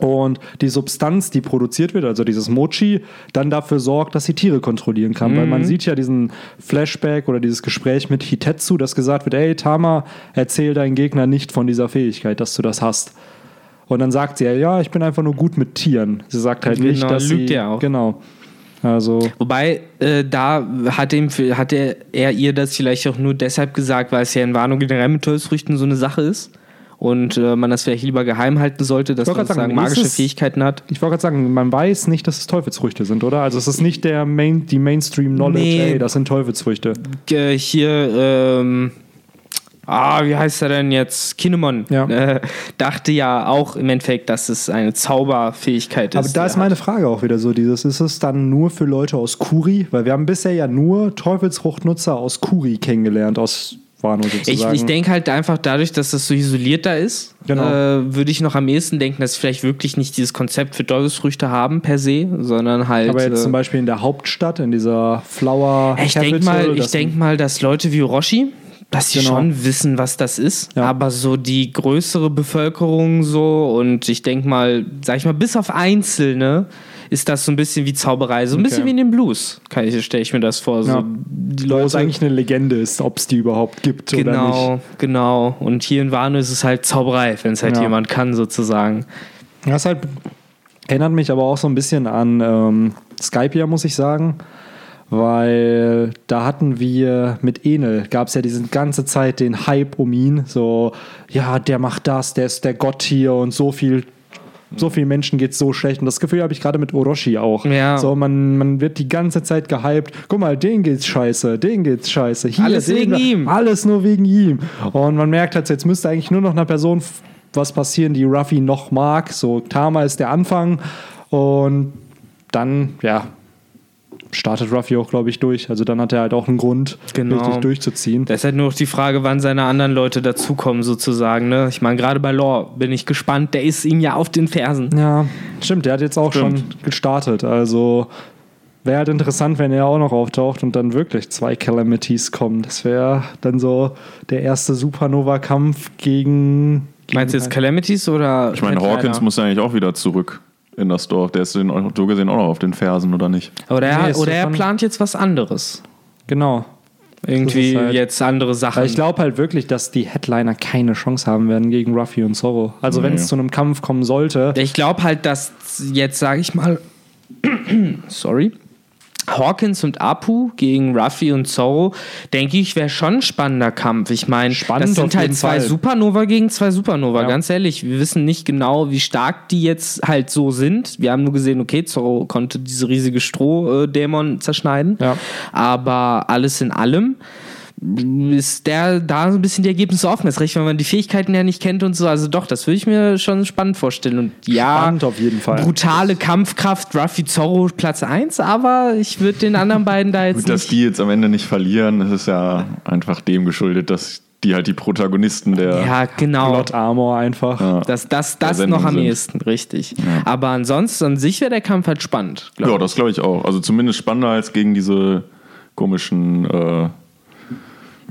Und die Substanz, die produziert wird, also dieses Mochi, dann dafür sorgt, dass sie Tiere kontrollieren kann. Weil man sieht ja diesen Flashback oder dieses Gespräch mit Hitetsu, dass gesagt wird, ey Tama, erzähl deinen Gegner nicht von dieser Fähigkeit, dass du das hast. Und dann sagt sie ja, ja, ich bin einfach nur gut mit Tieren. Sie sagt halt nicht, Genau, dass lügt sie... ja auch. Genau. Also... Wobei, äh, da hat, ihm, hat er, er ihr das vielleicht auch nur deshalb gesagt, weil es ja in Warnung generell mit Teufelsfrüchten so eine Sache ist. Und äh, man das vielleicht lieber geheim halten sollte, dass man sagen, magische es- Fähigkeiten hat. Ich wollte gerade sagen, man weiß nicht, dass es Teufelsfrüchte sind, oder? Also es ist nicht der Main, die Mainstream-Knowledge, Nee. ey, das sind Teufelsfrüchte. Hier, ähm, ah, wie heißt er denn jetzt? Kinemon. Ja. Äh, dachte ja auch im Endeffekt, dass es eine Zauberfähigkeit ist. Aber da ist meine hat. Frage auch wieder so, dieses, ist es dann nur für Leute aus Kuri? Weil wir haben bisher ja nur Teufelsfruchtnutzer aus Kuri kennengelernt, aus Wano Ich, sozusagen. ich denke halt einfach dadurch, dass das so isoliert da ist, Genau. äh, würde ich noch am ehesten denken, dass sie vielleicht wirklich nicht dieses Konzept für Teufelsfrüchte haben per se, sondern halt. aber jetzt äh, zum Beispiel in der Hauptstadt, in dieser Flower ich denke mal, ich das- denk mal, dass Leute wie Orochi, dass sie Genau. schon wissen, was das ist, Ja. aber so die größere Bevölkerung so und ich denke mal, sag ich mal, bis auf Einzelne ist das so ein bisschen wie Zauberei, so ein Okay. bisschen wie in den Blues, stelle ich mir das vor. So Ja. die wo es Leute eigentlich eine Legende ist, ob es die überhaupt gibt oder nicht. Genau, genau. Und hier in Wano ist es halt Zauberei, wenn es halt Ja. jemand kann, sozusagen. Das halt erinnert mich aber auch so ein bisschen an ähm, Skypia, muss ich sagen. Weil da hatten wir mit Enel, gab es ja diese ganze Zeit den Hype um ihn. So, ja, der macht das, der ist der Gott hier und so viel. So vielen Menschen geht so schlecht. Und das Gefühl habe ich gerade mit Orochi auch. Ja. So, man, man wird die ganze Zeit gehypt. Guck mal, den geht's scheiße, den geht's scheiße. Hier, Alles wegen da- ihm. Alles nur wegen ihm. Und man merkt halt, jetzt müsste eigentlich nur noch einer Person was passieren, die Ruffy noch mag. So, Tama ist der Anfang. Und dann, ja, startet Ruffy auch, glaube ich, durch. Also dann hat er halt auch einen Grund, Genau. richtig durchzuziehen. Da ist halt nur noch die Frage, wann seine anderen Leute dazukommen, sozusagen. Ne? Ich meine, gerade bei Lore bin ich gespannt. Der ist ihm ja auf den Fersen. Ja, stimmt, der hat jetzt auch Stimmt. schon gestartet. Also wäre halt interessant, wenn er auch noch auftaucht und dann wirklich zwei Calamities kommen. Das wäre dann so der erste Supernova-Kampf gegen. gegen Meinst du jetzt Calamities oder? Ich meine? Hawkins muss ja eigentlich auch wieder zurück in das Dorf. Der ist den, so gesehen auch noch auf den Fersen, oder nicht? Oder, er, Nee, oder er plant jetzt was anderes. Genau. Irgendwie halt- jetzt andere Sachen. Weil ich glaube halt wirklich, dass die Headliner keine Chance haben werden gegen Ruffy und Zorro. Also wenn Nee. es zu einem Kampf kommen sollte, Ich glaube halt, dass jetzt, sage ich mal, [CLEARS THROAT] sorry, Hawkins und Apu gegen Ruffy und Zorro, denke ich, wäre schon ein spannender Kampf. Ich meine, das sind halt zwei Fall. Supernova gegen zwei Supernova. Ja. Ganz ehrlich, wir wissen nicht genau, wie stark die jetzt halt so sind. Wir haben nur gesehen, okay, Zorro konnte diese riesige Strohdämon zerschneiden. Ja. Aber alles in allem ist der da so ein bisschen die Ergebnisse offen. Das recht, wenn man die Fähigkeiten ja nicht kennt und so. Also doch, das würde ich mir schon spannend vorstellen. Und ja, Spannend auf jeden Fall. brutale Kampfkraft, Ruffy Zorro Platz 1, aber ich würde den anderen [LAUGHS] beiden da jetzt Gut, dass nicht. die jetzt am Ende nicht verlieren, das ist ja einfach dem geschuldet, dass die halt die Protagonisten der. Ja, genau. Plot Armor einfach. Ja. Das, das, das noch am sind. ehesten, richtig. Aber ansonsten, an sich wäre der Kampf halt spannend. Ja, das glaube ich auch. Also zumindest spannender als gegen diese komischen äh,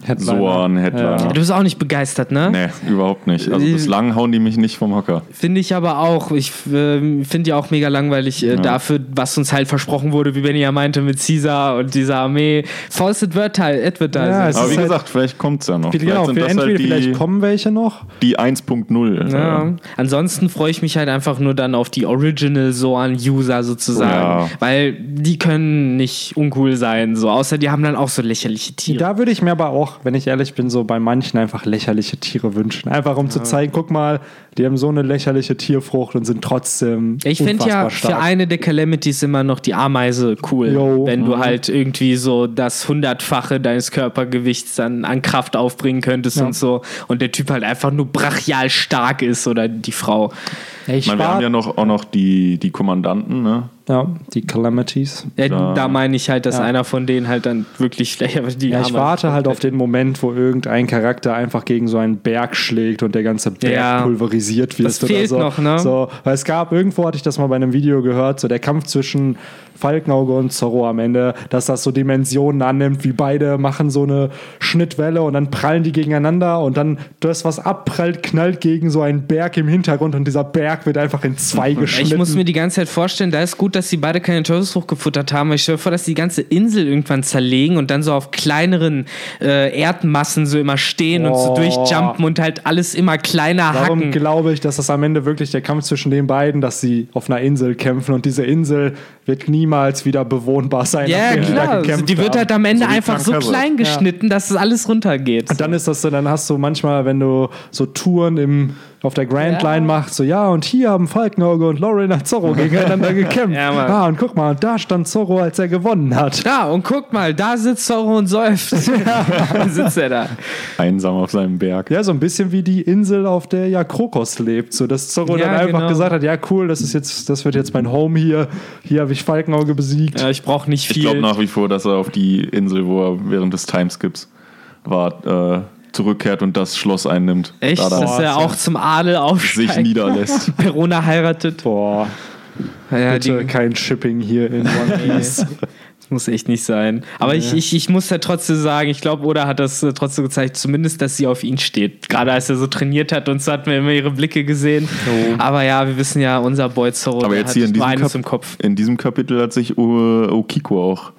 Headliner. Soan-Headliner. ich. Du bist auch nicht begeistert, ne? Nee, überhaupt nicht. Also bislang hauen die mich nicht vom Hocker. Finde ich aber auch. Ich äh, finde die auch mega langweilig äh, dafür, was uns halt versprochen wurde, wie Benny ja meinte, mit Caesar und dieser Armee. False Adverti- Advertising. Ja, Aber wie halt- gesagt, vielleicht kommt es ja noch. Vielleicht, genau, sind das entweder halt die, vielleicht kommen welche noch. die 1.0. Ja. Ansonsten freue ich mich halt einfach nur dann auf die Original Soan-User sozusagen. Ja. Weil die können nicht uncool sein. So. Außer die haben dann auch so lächerliche Tiere. Da würde ich mir aber auch, wenn ich ehrlich bin, so bei manchen einfach lächerliche Tiere wünschen. Einfach um zu zeigen, guck mal, die haben so eine lächerliche Tierfrucht und sind trotzdem. Ich finde ja unfassbar für stark. eine der Calamities immer noch die Ameise cool. Jo. Wenn du Mhm. halt irgendwie so das hundertfache deines Körpergewichts dann an Kraft aufbringen könntest Ja. und so. Und der Typ halt einfach nur brachial stark ist oder die Frau. Ich meine, wir haben ja noch, auch noch die, die Kommandanten, ne? Ja, die Calamities. Ja, Da- da meine ich halt, dass Ja. einer von denen halt dann wirklich die Ja, ich Ameise warte halt auf den Moment, wo irgendein Charakter einfach gegen so einen Berg schlägt und der ganze Berg Ja. pulverisiert wird. Das oder fehlt so. noch, ne? So, weil es gab, irgendwo hatte ich das mal bei einem Video gehört, so der Kampf zwischen Falkenauge und Zorro am Ende, dass das so Dimensionen annimmt, wie beide machen so eine Schnittwelle und dann prallen die gegeneinander und dann das, was abprallt, knallt gegen so einen Berg im Hintergrund und dieser Berg wird einfach in zwei geschnitten. Ich muss mir die ganze Zeit vorstellen, da ist gut, dass sie beide keine Teufelsfrucht gefuttert haben. weil Ich stelle vor, dass die ganze Insel irgendwann zerlegen und dann so auf kleineren äh, Erdmassen so immer stehen und so Oh. durchjumpen und halt alles immer kleiner Darum hacken. glaube ich, dass das am Ende wirklich der Kampf zwischen den beiden, dass sie auf einer Insel kämpfen und diese Insel wird niemals wieder bewohnbar sein. Ja, nachdem sie da klar. gekämpft Die wird halt am Ende So einfach so klein geschnitten, dass es alles runtergeht. Und dann ist das so, dann hast du manchmal, wenn du so Touren im, auf der Grand Ja. Line machst, so ja, und hier haben Falkenauge und Lorena Zorro gegeneinander [LAUGHS] gekämpft. Ja, Mann. ah, und guck mal, und da stand Zorro, als er gewonnen hat. Ja, und guck mal, da sitzt Zorro und säuft. [LAUGHS] da sitzt er da. Einsam auf seinem Berg. Ja, so ein bisschen wie die Insel, auf der ja Krokos lebt. So, dass Zorro Ja, dann einfach genau. gesagt hat, ja cool, das ist jetzt, das wird jetzt mein Home hier. Hier habe ich Falkenauge besiegt. Ja, ich brauche nicht Ich viel. glaube nach wie vor, dass er auf die Insel, wo er während des Timeskips war, äh, zurückkehrt und das Schloss einnimmt. Echt, Da dann dass er auch zum Adel aufsteigt. sich niederlässt. [LAUGHS] Perona heiratet. Boah, Ja, bitte die, kein Shipping hier in One Piece. Das [LAUGHS] muss echt nicht sein. Aber ich, ich, ich muss ja trotzdem sagen, ich glaube, Oda hat das äh, trotzdem gezeigt, zumindest, dass sie auf ihn steht. Gerade als er so trainiert hat und so hat man immer ihre Blicke gesehen. Aber ja, wir wissen ja, unser Boy Zorro Aber der jetzt hat hier in diesem, eines Kap im Kopf. in diesem Kapitel hat sich O- Okiko auch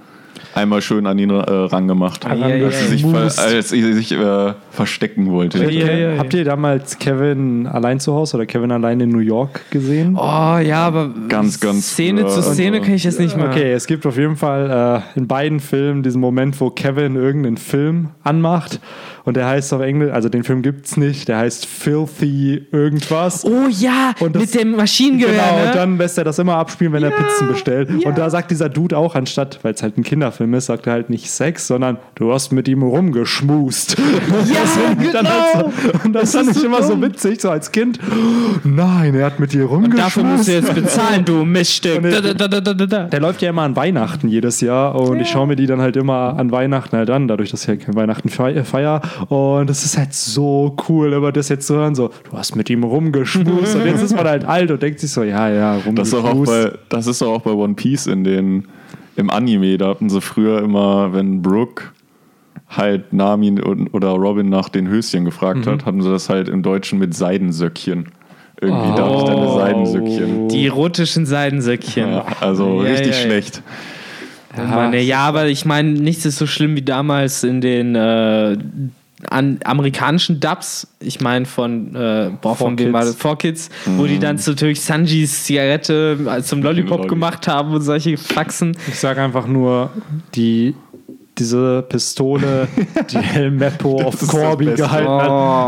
einmal schön an ihn äh, rangemacht. ja, ja, als, sie sich, ver Schmust. als sie sich äh, verstecken wollte. Ja, ja, ja. Habt ihr damals Kevin allein zu Hause oder Kevin allein in New York gesehen? Oh ja, aber Ganz, ganz Szene früher. zu Szene kann ich jetzt nicht mehr. Okay, es gibt auf jeden Fall äh, in beiden Filmen diesen Moment, wo Kevin irgendeinen Film anmacht und der heißt auf Englisch, also den Film gibt's nicht, der heißt Filthy irgendwas. Oh ja, Und das- mit dem Maschinengewehr. Genau, ne? und dann lässt er das immer abspielen, wenn er Ja, Pizzen bestellt. ja. Und da sagt dieser Dude auch, anstatt, weil es halt ein Kinderfilm ist, sagt er halt nicht Sex, sondern du hast mit ihm rumgeschmust. Ja, [LAUGHS] Und dann halt genau. so, und das, fand ist ich so immer so dumm. witzig, so als Kind. Nein, er hat mit dir rumgeschmust. Dafür musst du jetzt bezahlen, du [LAUGHS] Miststück. Und- Da, da, da, da, da, da. Der läuft ja immer an Weihnachten jedes Jahr und ich schaue mir die dann halt immer an Weihnachten halt an, dadurch, dass ich halt kein Weihnachten fei- feier. Und das ist halt so cool, immer das jetzt zu hören, so, du hast mit ihm rumgeschmust und jetzt ist man halt alt und denkt sich so, ja, ja, Das ist, auch rumgeschmust. bei, das ist doch auch bei One Piece in den, im Anime. Da hatten sie früher immer, wenn Brooke halt Nami oder Robin nach den Höschen gefragt Mhm. hat, hatten sie das halt im Deutschen mit Seidensöckchen. Irgendwie Oh. darf ich deine Seidensöckchen. Die erotischen Seidensöckchen. Ja, also Ja, richtig ja, schlecht. Ja, Mann, ja, aber ich meine, nichts ist so schlimm wie damals in den äh, an amerikanischen Dubs, ich meine von, äh, boah, von wem Kids. das? Four Kids, wo die dann so durch Sanjis Zigarette äh, zum Lollipop Lolli. gemacht haben und solche Faxen. Ich sage einfach nur, die, diese Pistole, [LAUGHS] die El Meppo auf Corby gehalten Oh.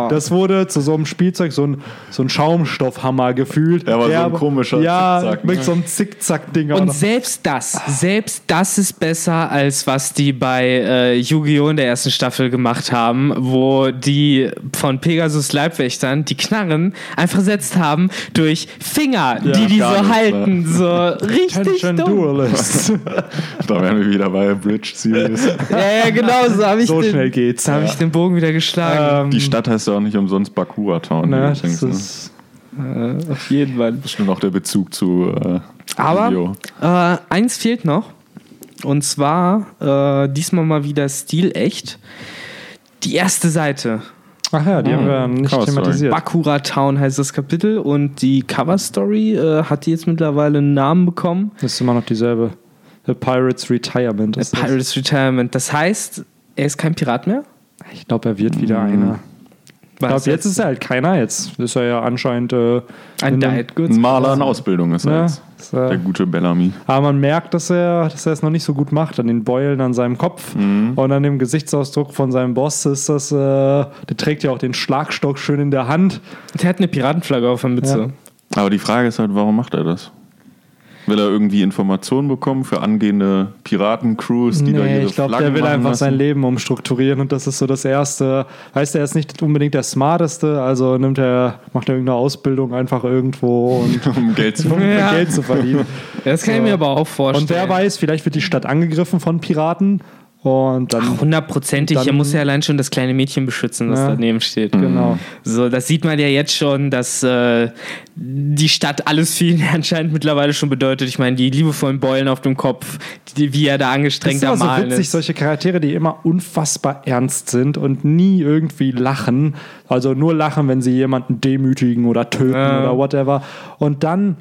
hat, das wurde zu so einem Spielzeug, so ein, so ein Schaumstoffhammer gefühlt. Ja, aber so Der ein komischer Ja, Zickzack, mit ne? so einem Zickzack-Ding. Und selbst das, selbst das ist besser, als was die bei äh, Yu-Gi-Oh! in der ersten Staffel gemacht haben, wo die von Pegasus Leibwächtern die Knarren einfach ersetzt haben durch Finger, die die so gar nichts, halten. So [LAUGHS] richtig Attention dumm. Duelist. [LAUGHS] Da wären wir wieder bei Bridge Series. Ja, ja, genau, so habe ich, so den, schnell geht's. da hab ich den Bogen wieder geschlagen. Ähm, Die Stadt heißt ja auch nicht umsonst Bakura Town. ne, übrigens, das ist, Äh, auf jeden Fall. Bestimmt auch der Bezug zu äh, Aber äh, eins fehlt noch. Und zwar äh, diesmal mal wieder stilecht. Die erste Seite. ach ja, die haben wir nicht Cover Story. thematisiert. Bakura Town heißt das Kapitel und die Cover Story äh, hat die jetzt mittlerweile einen Namen bekommen. Das ist immer noch dieselbe. The Pirates Retirement. Ist das. Pirates Retirement. Das heißt, er ist kein Pirat mehr? Ich glaube, er wird wieder einer. Ich Was glaube, jetzt ist er halt keiner. Jetzt ist er ja anscheinend äh, ein Diet Goods. Maler in Ausbildung ist er Ja, jetzt. ist, äh, Der gute Bellamy. Aber man merkt, dass er, dass er es noch nicht so gut macht. An den Beulen an seinem Kopf und an dem Gesichtsausdruck von seinem Boss ist das, äh, der trägt ja auch den Schlagstock schön in der Hand. Der hat eine Piratenflagge auf der Mütze. Aber die Frage ist halt, warum macht er das? Will er irgendwie Informationen bekommen für angehende Piratencrews, die da Nee, ihre ich glaube, der will einfach lassen? sein Leben umstrukturieren und das ist so das Erste. Weißt du, er ist nicht unbedingt der Smarteste, also nimmt er, macht er irgendeine Ausbildung einfach irgendwo und [LAUGHS] um Geld zu um Ja. Geld zu verdienen. Das kann ich mir aber auch vorstellen. Und wer weiß, vielleicht wird die Stadt angegriffen von Piraten und dann. Hundertprozentig. Er muss ja allein schon das kleine Mädchen beschützen, das Ja. daneben steht. Genau. So, das sieht man ja jetzt schon, dass äh, die Stadt alles ihn [LAUGHS] anscheinend mittlerweile schon bedeutet. Ich meine, die liebevollen Beulen auf dem Kopf, die, wie er da angestrengt ist am immer so Malen witzig, ist. solche Charaktere, die immer unfassbar ernst sind und nie irgendwie lachen. Also nur lachen, wenn sie jemanden demütigen oder töten Ja. oder whatever. Und dann,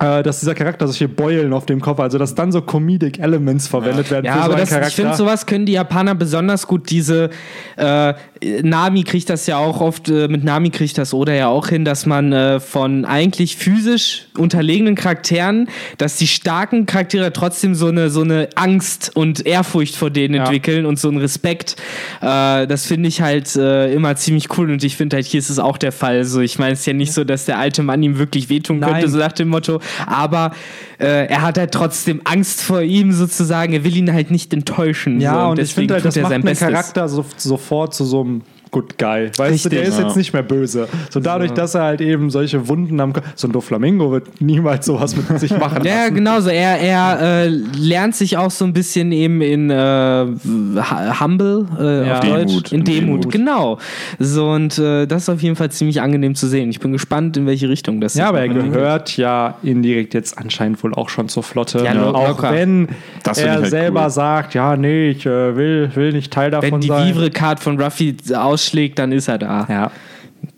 äh, dass dieser Charakter solche Beulen auf dem Kopf, also dass dann so Comedic Elements verwendet werden Ja, für so aber einen das, ich Charakter. finde, sowas können die Japaner besonders gut. Diese äh, Nami kriegt das ja auch oft, äh, mit Nami kriegt das oder ja auch hin, dass man äh, von eigentlich physisch unterlegenen Charakteren, dass die starken Charaktere trotzdem so eine, so eine Angst und Ehrfurcht vor denen Ja. entwickeln und so einen Respekt. Äh, das finde ich halt äh, immer ziemlich cool und ich finde halt, hier ist es auch der Fall. So, ich meine, es ist ja nicht so, dass der alte Mann ihm wirklich wehtun Nein. könnte, so nach dem Motto, aber äh, er hat halt trotzdem Angst vor ihm sozusagen. Er will ihn halt nicht enttäuschen. ja, so, und ich deswegen finde halt, das er macht sein einen Bestes. Charakter so, sofort zu so einem Good Guy. Weißt du, Richtig. der ist Ja. jetzt nicht mehr böse. So dadurch, dass er halt eben solche Wunden am Kopf. So ein Doflamingo wird niemals sowas mit sich [LAUGHS] machen. Ja, lassen. genau so. Er, er äh, lernt sich auch so ein bisschen eben in äh, hu- Humble, äh, Ja. auf Deutsch. Demut. In Demut, Demut. genau. So, und äh, das ist auf jeden Fall ziemlich angenehm zu sehen. Ich bin gespannt, in welche Richtung das Ja, aber er gehört ja indirekt jetzt anscheinend wohl auch schon zur Flotte. Ja, lo- auch locker. wenn er halt selber cool. sagt, ja, nee, ich äh, will, will nicht Teil davon Wenn die sein. Vivre-Card von Ruffy ausschlägt, dann ist er da. ja.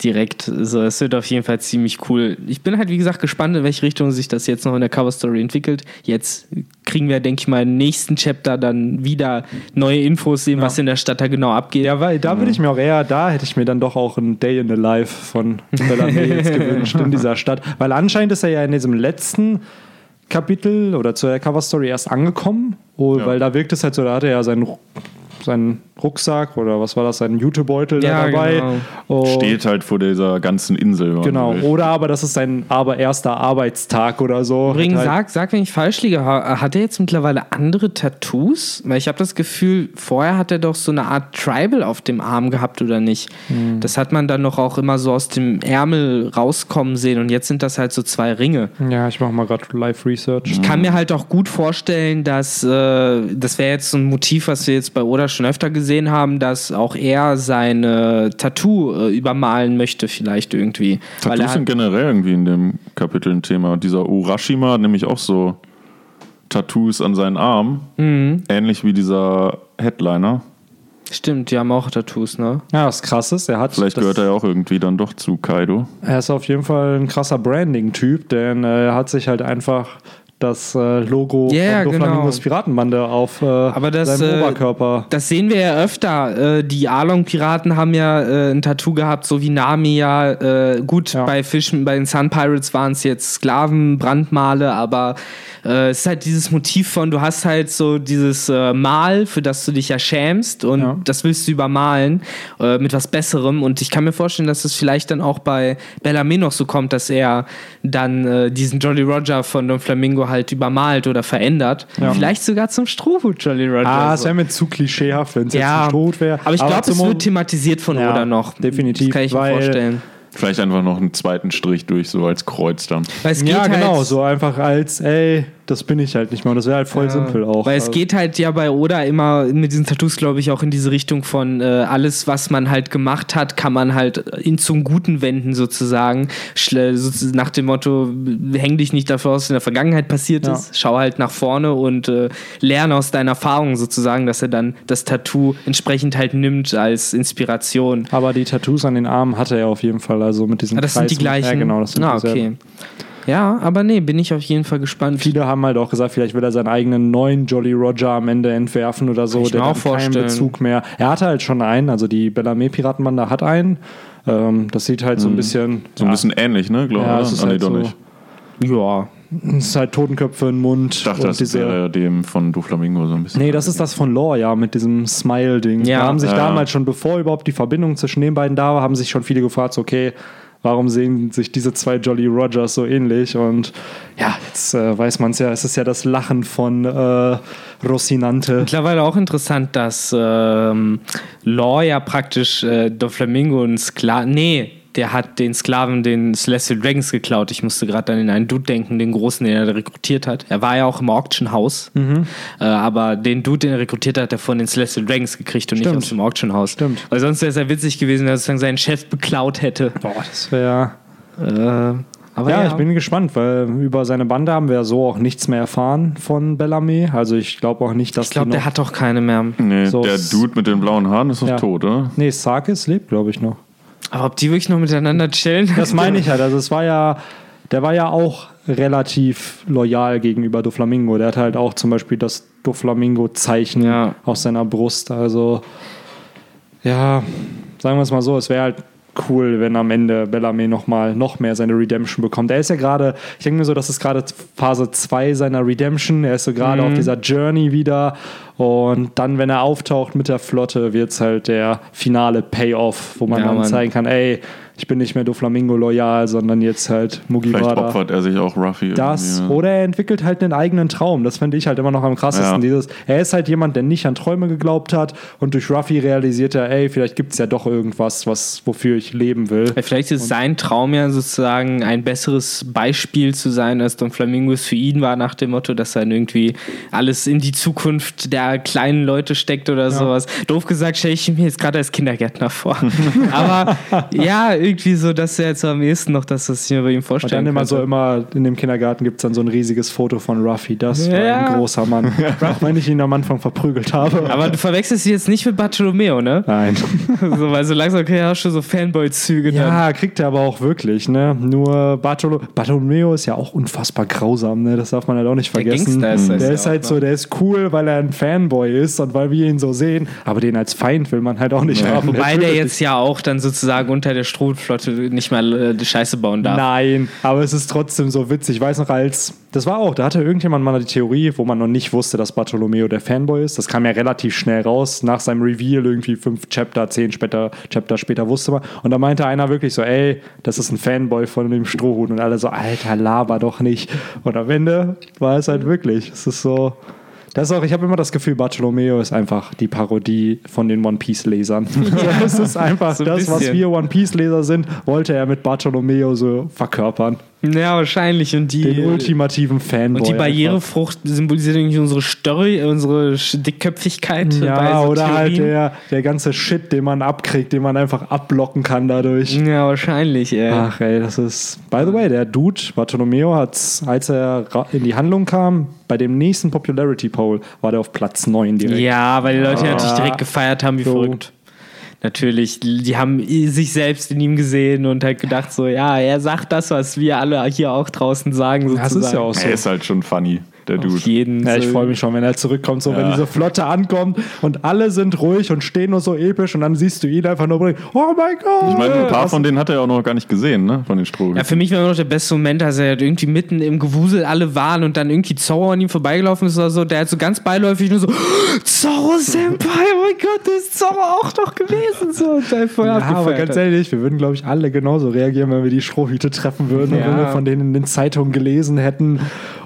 direkt. So, es wird auf jeden Fall ziemlich cool. Ich bin halt, wie gesagt, gespannt, in welche Richtung sich das jetzt noch in der Cover Story entwickelt. Jetzt kriegen wir, denke ich mal, im nächsten Chapter dann wieder neue Infos sehen, was in der Stadt da genau abgeht. Ja, weil da würde ich mir auch eher, da hätte ich mir dann doch auch ein Day in the Life von Bellamy [LAUGHS] jetzt gewünscht in dieser Stadt. Weil anscheinend ist er ja in diesem letzten Kapitel oder zur Cover Story erst angekommen, oh, Ja. weil da wirkt es halt so, da hatte er ja seinen, seinen Rucksack oder was war das, seinen Jutebeutel Ja, da dabei. genau. Steht halt vor dieser ganzen Insel. Genau, oder aber das ist sein aber erster Arbeitstag oder so. Übrigens, halt- sag, sag, wenn ich falsch liege, ha- hat er jetzt mittlerweile andere Tattoos? Weil ich habe das Gefühl, vorher hat er doch so eine Art Tribal auf dem Arm gehabt, oder nicht? Hm. Das hat man dann noch auch immer so aus dem Ärmel rauskommen sehen und jetzt sind das halt so zwei Ringe. Ja, ich mache mal gerade Live Research. Ich kann mir halt auch gut vorstellen, dass äh, das wäre jetzt so ein Motiv, was wir jetzt bei Oda schon öfter gesehen haben, dass auch er seine Tattoo äh, übermalen möchte, vielleicht irgendwie. Tattoos sind generell irgendwie in dem Kapitel ein Thema. Und dieser Urashima hat nämlich auch so Tattoos an seinen Arm. Mhm. Ähnlich wie dieser Headliner. stimmt, die haben auch Tattoos, ne? Ja, was krass ist, er hat. Vielleicht gehört er ja auch irgendwie dann doch zu Kaido. Er ist auf jeden Fall ein krasser Branding-Typ, denn äh, er hat sich halt einfach das äh, Logo Ja, von genau. Doflamingos Piratenbande auf äh, Aber das, seinem äh, Oberkörper. Das sehen wir ja öfter. Äh, die Arlong-Piraten haben ja äh, ein Tattoo gehabt, so wie Nami ja. Gut, Ja. bei Fischen, bei den Sun Pirates waren es jetzt Sklaven, Brandmale, aber es ist halt dieses Motiv von, du hast halt so dieses Mal, für das du dich ja schämst und Ja. das willst du übermalen mit was Besserem. Und ich kann mir vorstellen, dass es vielleicht dann auch bei Bellarmé noch so kommt, dass er dann diesen Jolly Roger von Don Flamingo halt übermalt oder verändert. Vielleicht sogar zum Strohhut Jolly Roger. Ah, es so. wäre mir zu klischeehaft, wenn es jetzt Ja, ein Stroh wäre. aber ich glaube, es wird thematisiert von Ja, Oda noch. definitiv, Das kann ich mir weil- vorstellen. Vielleicht einfach noch einen zweiten Strich durch, so als Kreuz dann. Weil es geht Ja, genau, halt, so einfach als, ey, das bin ich halt nicht mehr. Und das wäre halt voll Ja, simpel auch. Weil es Also, geht halt ja bei Oda immer mit diesen Tattoos, glaube ich, auch in diese Richtung von äh, alles, was man halt gemacht hat, kann man halt in zum Guten wenden, sozusagen. Schle sozusagen nach dem Motto, häng dich nicht dafür aus, was in der Vergangenheit passiert Ja. ist. Schau halt nach vorne und äh, lerne aus deinen Erfahrungen sozusagen, dass er dann das Tattoo entsprechend halt nimmt als Inspiration. Aber die Tattoos an den Armen hatte er auf jeden Fall, also mit diesen Ah, das sind die Kreisen. gleichen. Ja, genau, das sind ah, dieselben. Ja, aber nee, bin ich auf jeden Fall gespannt. Viele haben halt auch gesagt, vielleicht will er seinen eigenen neuen Jolly Roger am Ende entwerfen oder so, ich der auch vorstellen. keinen Bezug mehr. Er hatte halt schon einen, also die Bellarmé-Piratenbande hat einen. Ähm, das sieht halt so ein bisschen. Mhm. So ein bisschen ähnlich, ne, glaube ich. Ja, es ist ah, nee, halt doch so- nicht. Ja. Es ist halt Totenköpfe im Mund. Ich dachte, und das diese, wäre dem von Doflamingo so ein bisschen. Nee, das ist das von Lore, ja, mit diesem Smile-Ding. Ja. da haben sich Ja. damals schon, bevor überhaupt die Verbindung zwischen den beiden da war, haben sich schon viele gefragt, so, okay, warum sehen sich diese zwei Jolly Rogers so ähnlich? Und ja, jetzt äh, weiß man es ja, es ist ja das Lachen von äh, Rocinante. Mittlerweile auch interessant, dass ähm, Law ja praktisch äh, Doflamingo ein Sklaven. Nee, der hat den Sklaven den Celestial Dragons geklaut. Ich musste gerade dann in einen Dude denken, den großen, den er rekrutiert hat. Er war ja auch im Auction House. Mhm. Äh, aber den Dude, den er rekrutiert hat, hat er von den Celestial Dragons gekriegt und nicht Stimmt. aus dem Auction House. Stimmt. Weil sonst wäre es ja witzig gewesen, wenn er sozusagen seinen Chef beklaut hätte. Boah, das wäre. Äh, aber Ja, ja, ich bin gespannt, weil über seine Bande haben wir ja so auch nichts mehr erfahren von Bellamy. Also ich glaube auch nicht, dass ich glaube, der hat doch keine mehr. Nee, So der Dude mit den blauen Haaren ist doch Ja. tot, oder? Nee, Sarkis lebt, glaube ich, noch. Aber ob die wirklich noch miteinander chillen? Das [LAUGHS] meine ich halt. Also es war ja, der war ja auch relativ loyal gegenüber Doflamingo. Der hat halt auch zum Beispiel das Doflamingo-Zeichen Ja. auf seiner Brust. Also ja, sagen wir es mal so, es wäre halt cool, wenn am Ende Bellamy noch mal noch mehr seine Redemption bekommt. Er ist ja gerade, ich denke mir so, das ist gerade Phase 2 seiner Redemption. Er ist so gerade Mhm. auf dieser Journey wieder und dann, wenn er auftaucht mit der Flotte, wird es halt der finale Payoff, wo man Ja, dann Mann. zeigen kann, ey, ich bin nicht mehr Doflamingo loyal, sondern jetzt halt Vielleicht Mugiwara. opfert er sich auch Ruffy. Das oder er entwickelt halt einen eigenen Traum. Das finde ich halt immer noch am krassesten. Ja. Dieses, er ist halt jemand, der nicht an Träume geglaubt hat und durch Ruffy realisiert er, ey, vielleicht gibt es ja doch irgendwas, was, wofür ich leben will. Ja, Vielleicht ist sein Traum ja sozusagen ein besseres Beispiel zu sein, als Don Flamingo es für ihn war, nach dem Motto, dass er irgendwie alles in die Zukunft der kleinen Leute steckt oder sowas. Doof gesagt, stelle ich mir jetzt gerade als Kindergärtner vor. [LAUGHS] Aber ja, irgendwie so, dass er jetzt am ehesten noch, dass das ich mir bei ihm Und vorstellen dann immer so könnte. immer in dem Kindergarten gibt es dann so ein riesiges Foto von Ruffy. Das war Ja. ein großer Mann. [LAUGHS] Auch wenn ich ihn am Anfang verprügelt habe. Aber du verwechselst sie jetzt nicht mit Bartolomeo, ne? Nein. [LAUGHS] so, weil so langsam okay, hast du so Fanboy-Züge. dann. Ja, kriegt er aber auch wirklich, ne? Nur Bartolo Bartolomeo ist ja auch unfassbar grausam, ne? Das darf man halt auch nicht Der vergessen. Gangster ist der ja ist halt ne? so, der ist cool, weil er ein Fanboy ist und weil wir ihn so sehen. Aber den als Feind will man halt auch nicht haben. Wobei der dich. jetzt ja auch dann sozusagen unter der Strohflotte nicht mal äh, die Scheiße bauen darf. Nein, aber es ist trotzdem so witzig. Ich weiß noch, als das war auch, da hatte irgendjemand mal die Theorie, wo man noch nicht wusste, dass Bartolomeo der Fanboy ist. Das kam ja relativ schnell raus. Nach seinem Reveal, irgendwie fünf Chapter, zehn später, Chapter später wusste man. Und da meinte einer wirklich so, ey, das ist ein Fanboy von dem Strohhut. Und alle so, Alter, laber doch nicht. Und am Ende war es halt wirklich. Es ist so. Das ist auch, ich habe immer das Gefühl, Bartolomeo ist einfach die Parodie von den One Piece-Lesern. Es [LAUGHS] [LAUGHS] ist einfach So ein das, was bisschen. wir One Piece-Leser sind, wollte er mit Bartolomeo so verkörpern. Ja, wahrscheinlich. Und die, Den ultimativen Fanboy. und die einfach. Barrierefrucht symbolisiert irgendwie unsere Story, unsere Sch- Dickköpfigkeit. Ja, so oder halt Theorien. der, der ganze Shit, den man abkriegt, den man einfach abblocken kann dadurch. Ja, wahrscheinlich, ey. Ach ey, das ist. By the way, der Dude, Bartolomeo, hat, als er in die Handlung kam, bei dem nächsten Popularity Poll war der auf Platz 9 direkt. Ja, weil die Leute Ah. natürlich direkt gefeiert haben, wie So. verrückt. Natürlich, die haben sich selbst in ihm gesehen und halt gedacht so, ja, er sagt das, was wir alle hier auch draußen sagen. Sozusagen. Das ist ja auch so. Er ist halt schon funny, der Auf Dude. jeden Ja, ich freue mich schon, wenn er zurückkommt, so wenn Ja. diese Flotte ankommt und alle sind ruhig und stehen nur so episch und dann siehst du ihn einfach nur bringen, oh mein Gott. Ich meine, ein paar Was- von denen hat er auch noch gar nicht gesehen, ne? Von den Stroh. Ja, für mich war immer noch der beste Moment, als er halt irgendwie mitten im Gewusel alle waren und dann irgendwie Zorro an ihm vorbeigelaufen ist oder so. Der hat so ganz beiläufig nur so, Zorro Senpai, oh mein Gott, das ist Zorro auch noch gewesen. So, und dann voll Ja, aber ganz ehrlich, wir würden, glaube ich, alle genauso reagieren, wenn wir die Strohhüte treffen würden und Ja. wenn wir von denen in den Zeitungen gelesen hätten.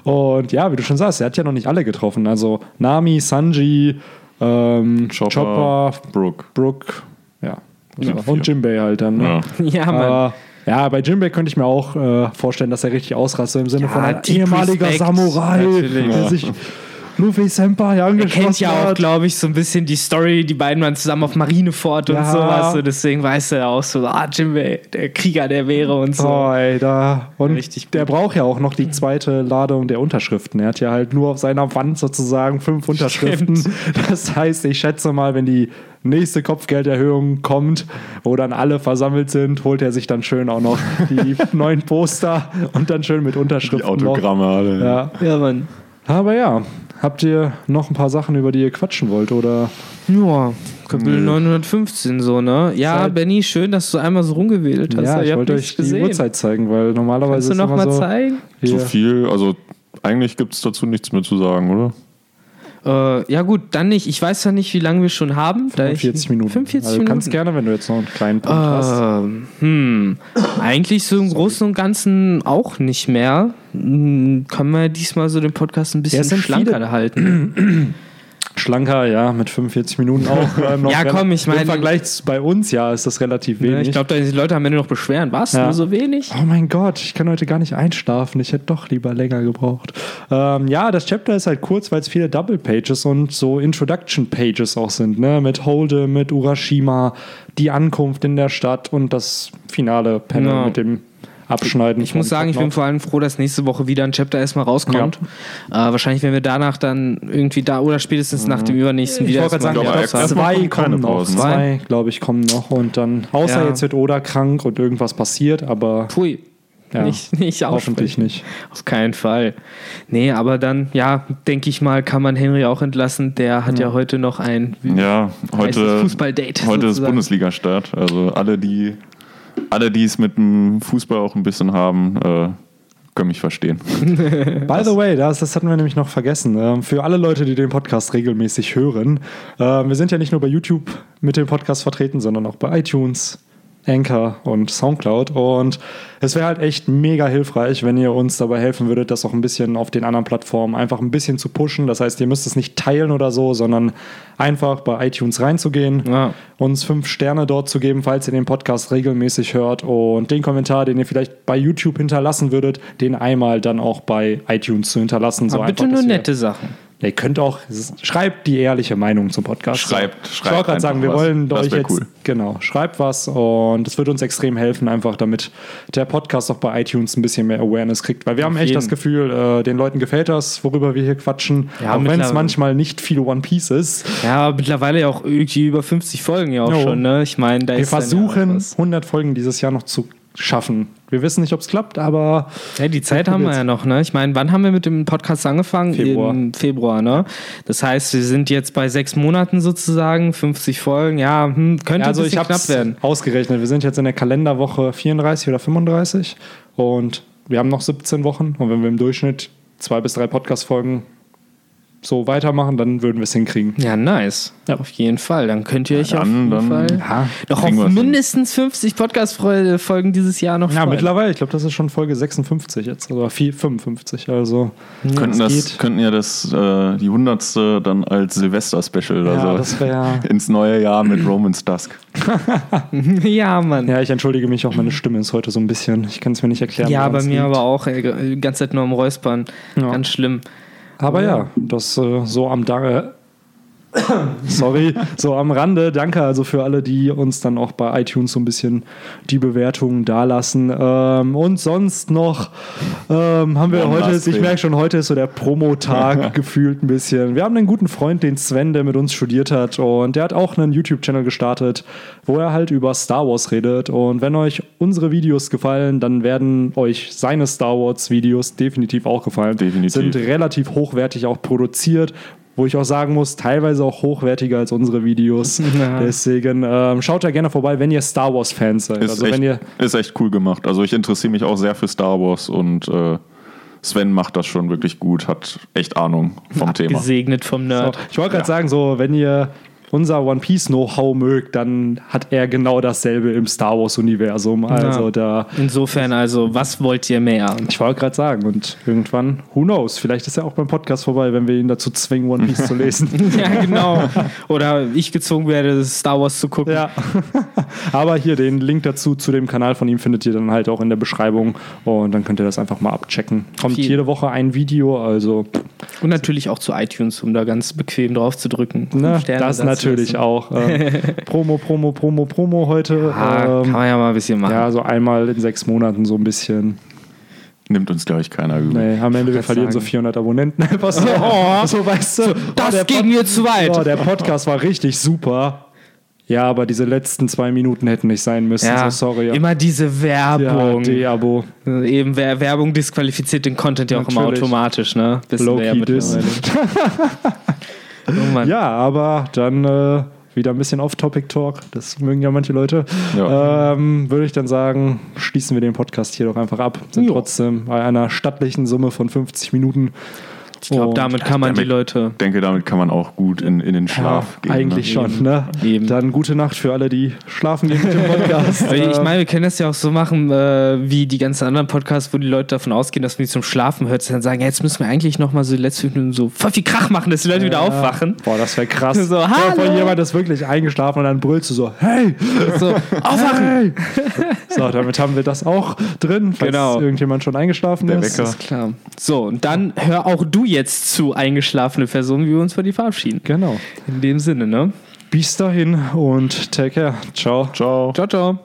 Und ja, wie du schon sagst, er hat ja noch nicht alle getroffen. Also Nami, Sanji, ähm, Chopper, Chopper, Brooke. Brooke, ja. Ja, und. Jimbei halt dann. Ne? Ja. Ja, Mann. Aber ja, bei Jimbei könnte ich mir auch äh, vorstellen, dass er richtig ausrastet im Sinne Ja, von ein ehemaliger Respect, Samurai, natürlich. der Ja. sich Luffy Senpai Er angeschlossen kennt ja auch, glaube ich, so ein bisschen die Story, die beiden waren zusammen auf Marineford und Ja. sowas. So, deswegen weiß er auch so, ah, Jimbei, der Krieger, der wäre und so. Oh, ey, da. Und Richtig der braucht ja auch noch die zweite Ladung der Unterschriften. Er hat ja halt nur auf seiner Wand sozusagen fünf Unterschriften. Das heißt, ich schätze mal, wenn die nächste Kopfgelderhöhung kommt, wo dann alle versammelt sind, holt er sich dann schön auch noch die [LAUGHS] neuen Poster und dann schön mit Die Unterschriften. Autogramme alle. Ja. Ja, Mann. Aber ja, habt ihr noch ein paar Sachen, über die ihr quatschen wollt? Oder Ja, Kapitel Nö. 915 so, ne? Ja, Seit- Benny, schön, dass du einmal so rumgewählt hast. ja, ich hab wollte euch die Uhrzeit zeigen, weil normalerweise Kannst du ist noch mal so, zeigen? So hier, viel, also eigentlich gibt es dazu nichts mehr zu sagen, oder? Äh, ja gut, dann nicht. Ich weiß ja nicht, wie lange wir schon haben. da ich- 45 Minuten. 45 also, du kannst Minuten. gerne, wenn du jetzt noch einen kleinen Punkt hast. Ähm, hm. Eigentlich so im Großen und Ganzen auch nicht mehr. Hm, Können wir diesmal so den Podcast ein bisschen schlanker halten. [CLEARS THROAT] Schlanker, ja, mit 45 Minuten auch. äh, noch [LAUGHS] Ja, komm, ich mein- Im Vergleich zu- bei uns, ja, ist das relativ Ne, wenig. ich glaube, die Leute am Ende noch beschweren. Was? Ja. Nur so wenig? Oh mein Gott, ich kann heute gar nicht einschlafen. Ich hätte doch lieber länger gebraucht. Ähm, ja, das Chapter ist halt kurz, weil es viele Double Pages und so Introduction Pages auch sind, ne? Mit Holde, mit Urashima, die Ankunft in der Stadt und das finale Panel Ja. mit dem Abschneiden. Ich muss sagen, ich bin vor allem froh, dass nächste Woche wieder ein Chapter erstmal rauskommt. Äh, wahrscheinlich werden wir danach dann irgendwie da oder spätestens nach dem übernnächsten ich wieder wollte gerade sagen, ich glaube, erstmal zwei kommen noch. Pausen. Zwei, glaube ich, kommen noch. Und dann, außer Ja. jetzt wird Oda krank und irgendwas passiert, aber Pfui. Ja, Nicht, nicht hoffentlich nicht. Auf keinen Fall. Nee, aber dann, ja, denke ich mal, kann man Henry auch entlassen. Der hat ja, heute noch ein Ja, heute, Fußballdate. heute ist sozusagen. Bundesliga-Start. Also alle, die alle, die es mit dem Fußball auch ein bisschen haben, äh, können mich verstehen. [LAUGHS] By the way, das, das hatten wir nämlich noch vergessen. Ähm, für alle Leute, die den Podcast regelmäßig hören, ähm, wir sind ja nicht nur bei YouTube mit dem Podcast vertreten, sondern auch bei iTunes, Anchor und Soundcloud. Und es wäre halt echt mega hilfreich, wenn ihr uns dabei helfen würdet, das auch ein bisschen auf den anderen Plattformen einfach ein bisschen zu pushen. Das heißt, ihr müsst es nicht teilen oder so, sondern einfach bei iTunes reinzugehen, Ja. uns fünf Sterne dort zu geben, falls ihr den Podcast regelmäßig hört und den Kommentar, den ihr vielleicht bei YouTube hinterlassen würdet, den einmal dann auch bei iTunes zu hinterlassen. So Aber bitte einfach, nur nette Sachen. Ihr könnt auch, schreibt die ehrliche Meinung zum Podcast. Schreibt- ich schreibt wollte gerade sagen, wir was. wollen Das euch jetzt, cool. genau, schreibt was und es wird uns extrem helfen, einfach damit der Podcast auch bei iTunes ein bisschen mehr Awareness kriegt, weil wir haben echt jeden. das Gefühl, äh, den Leuten gefällt das, worüber wir hier quatschen, Ja, auch wenn es manchmal nicht viel One Piece ist. Ja, aber mittlerweile ja auch irgendwie über 50 Folgen ja auch Jo. schon, ne? Ich meine, da Wir ist versuchen, Ja, was. 100 Folgen dieses Jahr noch zu schaffen. Wir wissen nicht, ob es klappt, aber ja, die Zeit [LAUGHS] haben wir ja noch, ne? Ich meine, wann haben wir mit dem Podcast angefangen? Februar. Im Februar, ne? Das heißt, wir sind jetzt bei sechs Monaten sozusagen, 50 Folgen. Ja, hm, könnte also ein ich knapp werden. ausgerechnet. Wir sind jetzt in der Kalenderwoche 34 oder 35 und wir haben noch 17 Wochen. Und wenn wir im Durchschnitt zwei bis drei Podcast-Folgen so weitermachen, dann würden wir es hinkriegen. Ja, nice. Ja. Auf jeden Fall. Dann könnt ihr euch Ja, auf dann- jeden dann- Fall Ja, noch auf mindestens 50 Podcast-Folgen dieses Jahr noch ja freuen. mittlerweile, ich glaube, das ist schon Folge 56 jetzt, oder 4, 55. Also, könnten, das könnten ja das, äh, die hundertste dann als Silvester-Special oder ja, so das wäre. [LAUGHS] ins neue Jahr mit Roman's Dusk. [LAUGHS] ja, Mann. Ja, ich entschuldige mich auch, meine Stimme ist heute so ein bisschen. Ich kann es mir nicht erklären. Ja, bei mir liegt. aber auch. Ey, die ganze Zeit nur am Räuspern. Ja. Ganz schlimm. Aber ja, das äh, so am, da [COUGHS] Sorry, so am Rande. Danke also für alle, die uns dann auch bei iTunes so ein bisschen die Bewertungen dalassen. Ähm, und sonst noch ähm, haben wir One heute, ich merke schon, heute ist so der Promo-Tag [LAUGHS] gefühlt ein bisschen. Wir haben einen guten Freund, den Sven, der mit uns studiert hat und der hat auch einen YouTube-Channel gestartet, wo er halt über Star Wars redet. Und wenn euch unsere Videos gefallen, dann werden euch seine Star Wars-Videos definitiv auch gefallen. Definitiv. Sind relativ hochwertig auch produziert. Wo ich auch sagen muss, teilweise auch hochwertiger als unsere Videos. [LAUGHS] Ja. Deswegen ähm, schaut da gerne vorbei, wenn ihr Star Wars-Fans seid. Ist, also echt, wenn ihr ist echt cool gemacht. Also ich interessiere mich auch sehr für Star Wars und äh, Sven macht das schon wirklich gut, hat echt Ahnung vom Thema. Gesegnet vom So, Nerd. ich wollte gerade sagen, so, wenn ihr unser One Piece Know-how mögt, dann hat er genau dasselbe im Star Wars-Universum. Also Ja. da. Insofern also, was wollt ihr mehr? Ich wollte gerade sagen, und irgendwann, who knows, vielleicht ist er auch beim Podcast vorbei, wenn wir ihn dazu zwingen, One Piece zu [LAUGHS] lesen. ja, genau. Oder ich gezwungen werde, Star Wars zu gucken. Ja. [LAUGHS] Aber hier den Link dazu zu dem Kanal von ihm findet ihr dann halt auch in der Beschreibung und dann könnt ihr das einfach mal abchecken. Kommt Viel. jede Woche ein Video, also Und natürlich auch zu iTunes, um da ganz bequem drauf zu drücken. ne, Fünf Sterne das da zu natürlich lassen. auch. Ähm, [LAUGHS] Promo, Promo, Promo, Promo heute. Ah, ähm, kann man ja mal ein bisschen machen. Ja, so einmal in sechs Monaten so ein bisschen. Nimmt uns, glaube ich, keiner übel. Nee, am Ende wir verlieren so sagen. 400 Abonnenten. [LAUGHS] Einfach so, Oh. so weißt du. das oh, ging mir zu weit. Oh, der Podcast war richtig super. Ja, aber diese letzten zwei Minuten hätten nicht sein müssen. ja, So, sorry. immer diese ja, Werbung. D-Abo. Eben Wer- Werbung disqualifiziert den Content ja auch immer automatisch, ne? Wissen wir ja mittlerweile. [LAUGHS] oh. Ja, aber dann äh, wieder ein bisschen Off-Topic-Talk. Das mögen ja manche Leute. Ja. Ähm, Würde ich dann sagen, schließen wir den Podcast hier doch einfach ab. Sind Jo. trotzdem bei einer stattlichen Summe von 50 Minuten. Ich glaube, damit kann man die damit- Leute. Ich denke, damit kann man auch gut in, in den Schlaf gehen. Eigentlich ne? schon, ne? Eben. Dann gute Nacht für alle, die schlafen gehen mit dem Podcast. [LAUGHS] Ich Ähm, meine, wir können das ja auch so machen, äh, wie die ganzen anderen Podcasts, wo die Leute davon ausgehen, dass man die zum Schlafen hört, dann sagen, ja, jetzt müssen wir eigentlich noch mal so die letzten fünf Minuten so voll viel Krach machen, dass die Leute wieder ja. aufwachen. Boah, das wäre krass. [LAUGHS] So, hallo. jemand ist wirklich eingeschlafen und dann brüllst du so, hey, So, aufwachen! hey. [LAUGHS] So, damit haben wir das auch drin, falls Genau. irgendjemand schon eingeschlafen Der ist. Wecker. Klar. So, und dann hör auch du jetzt zu eingeschlafene Personen, wie wir uns von dir verabschieden. Genau. In dem Sinne, ne? Bis dahin und take care. Ciao. Ciao. Ciao, ciao.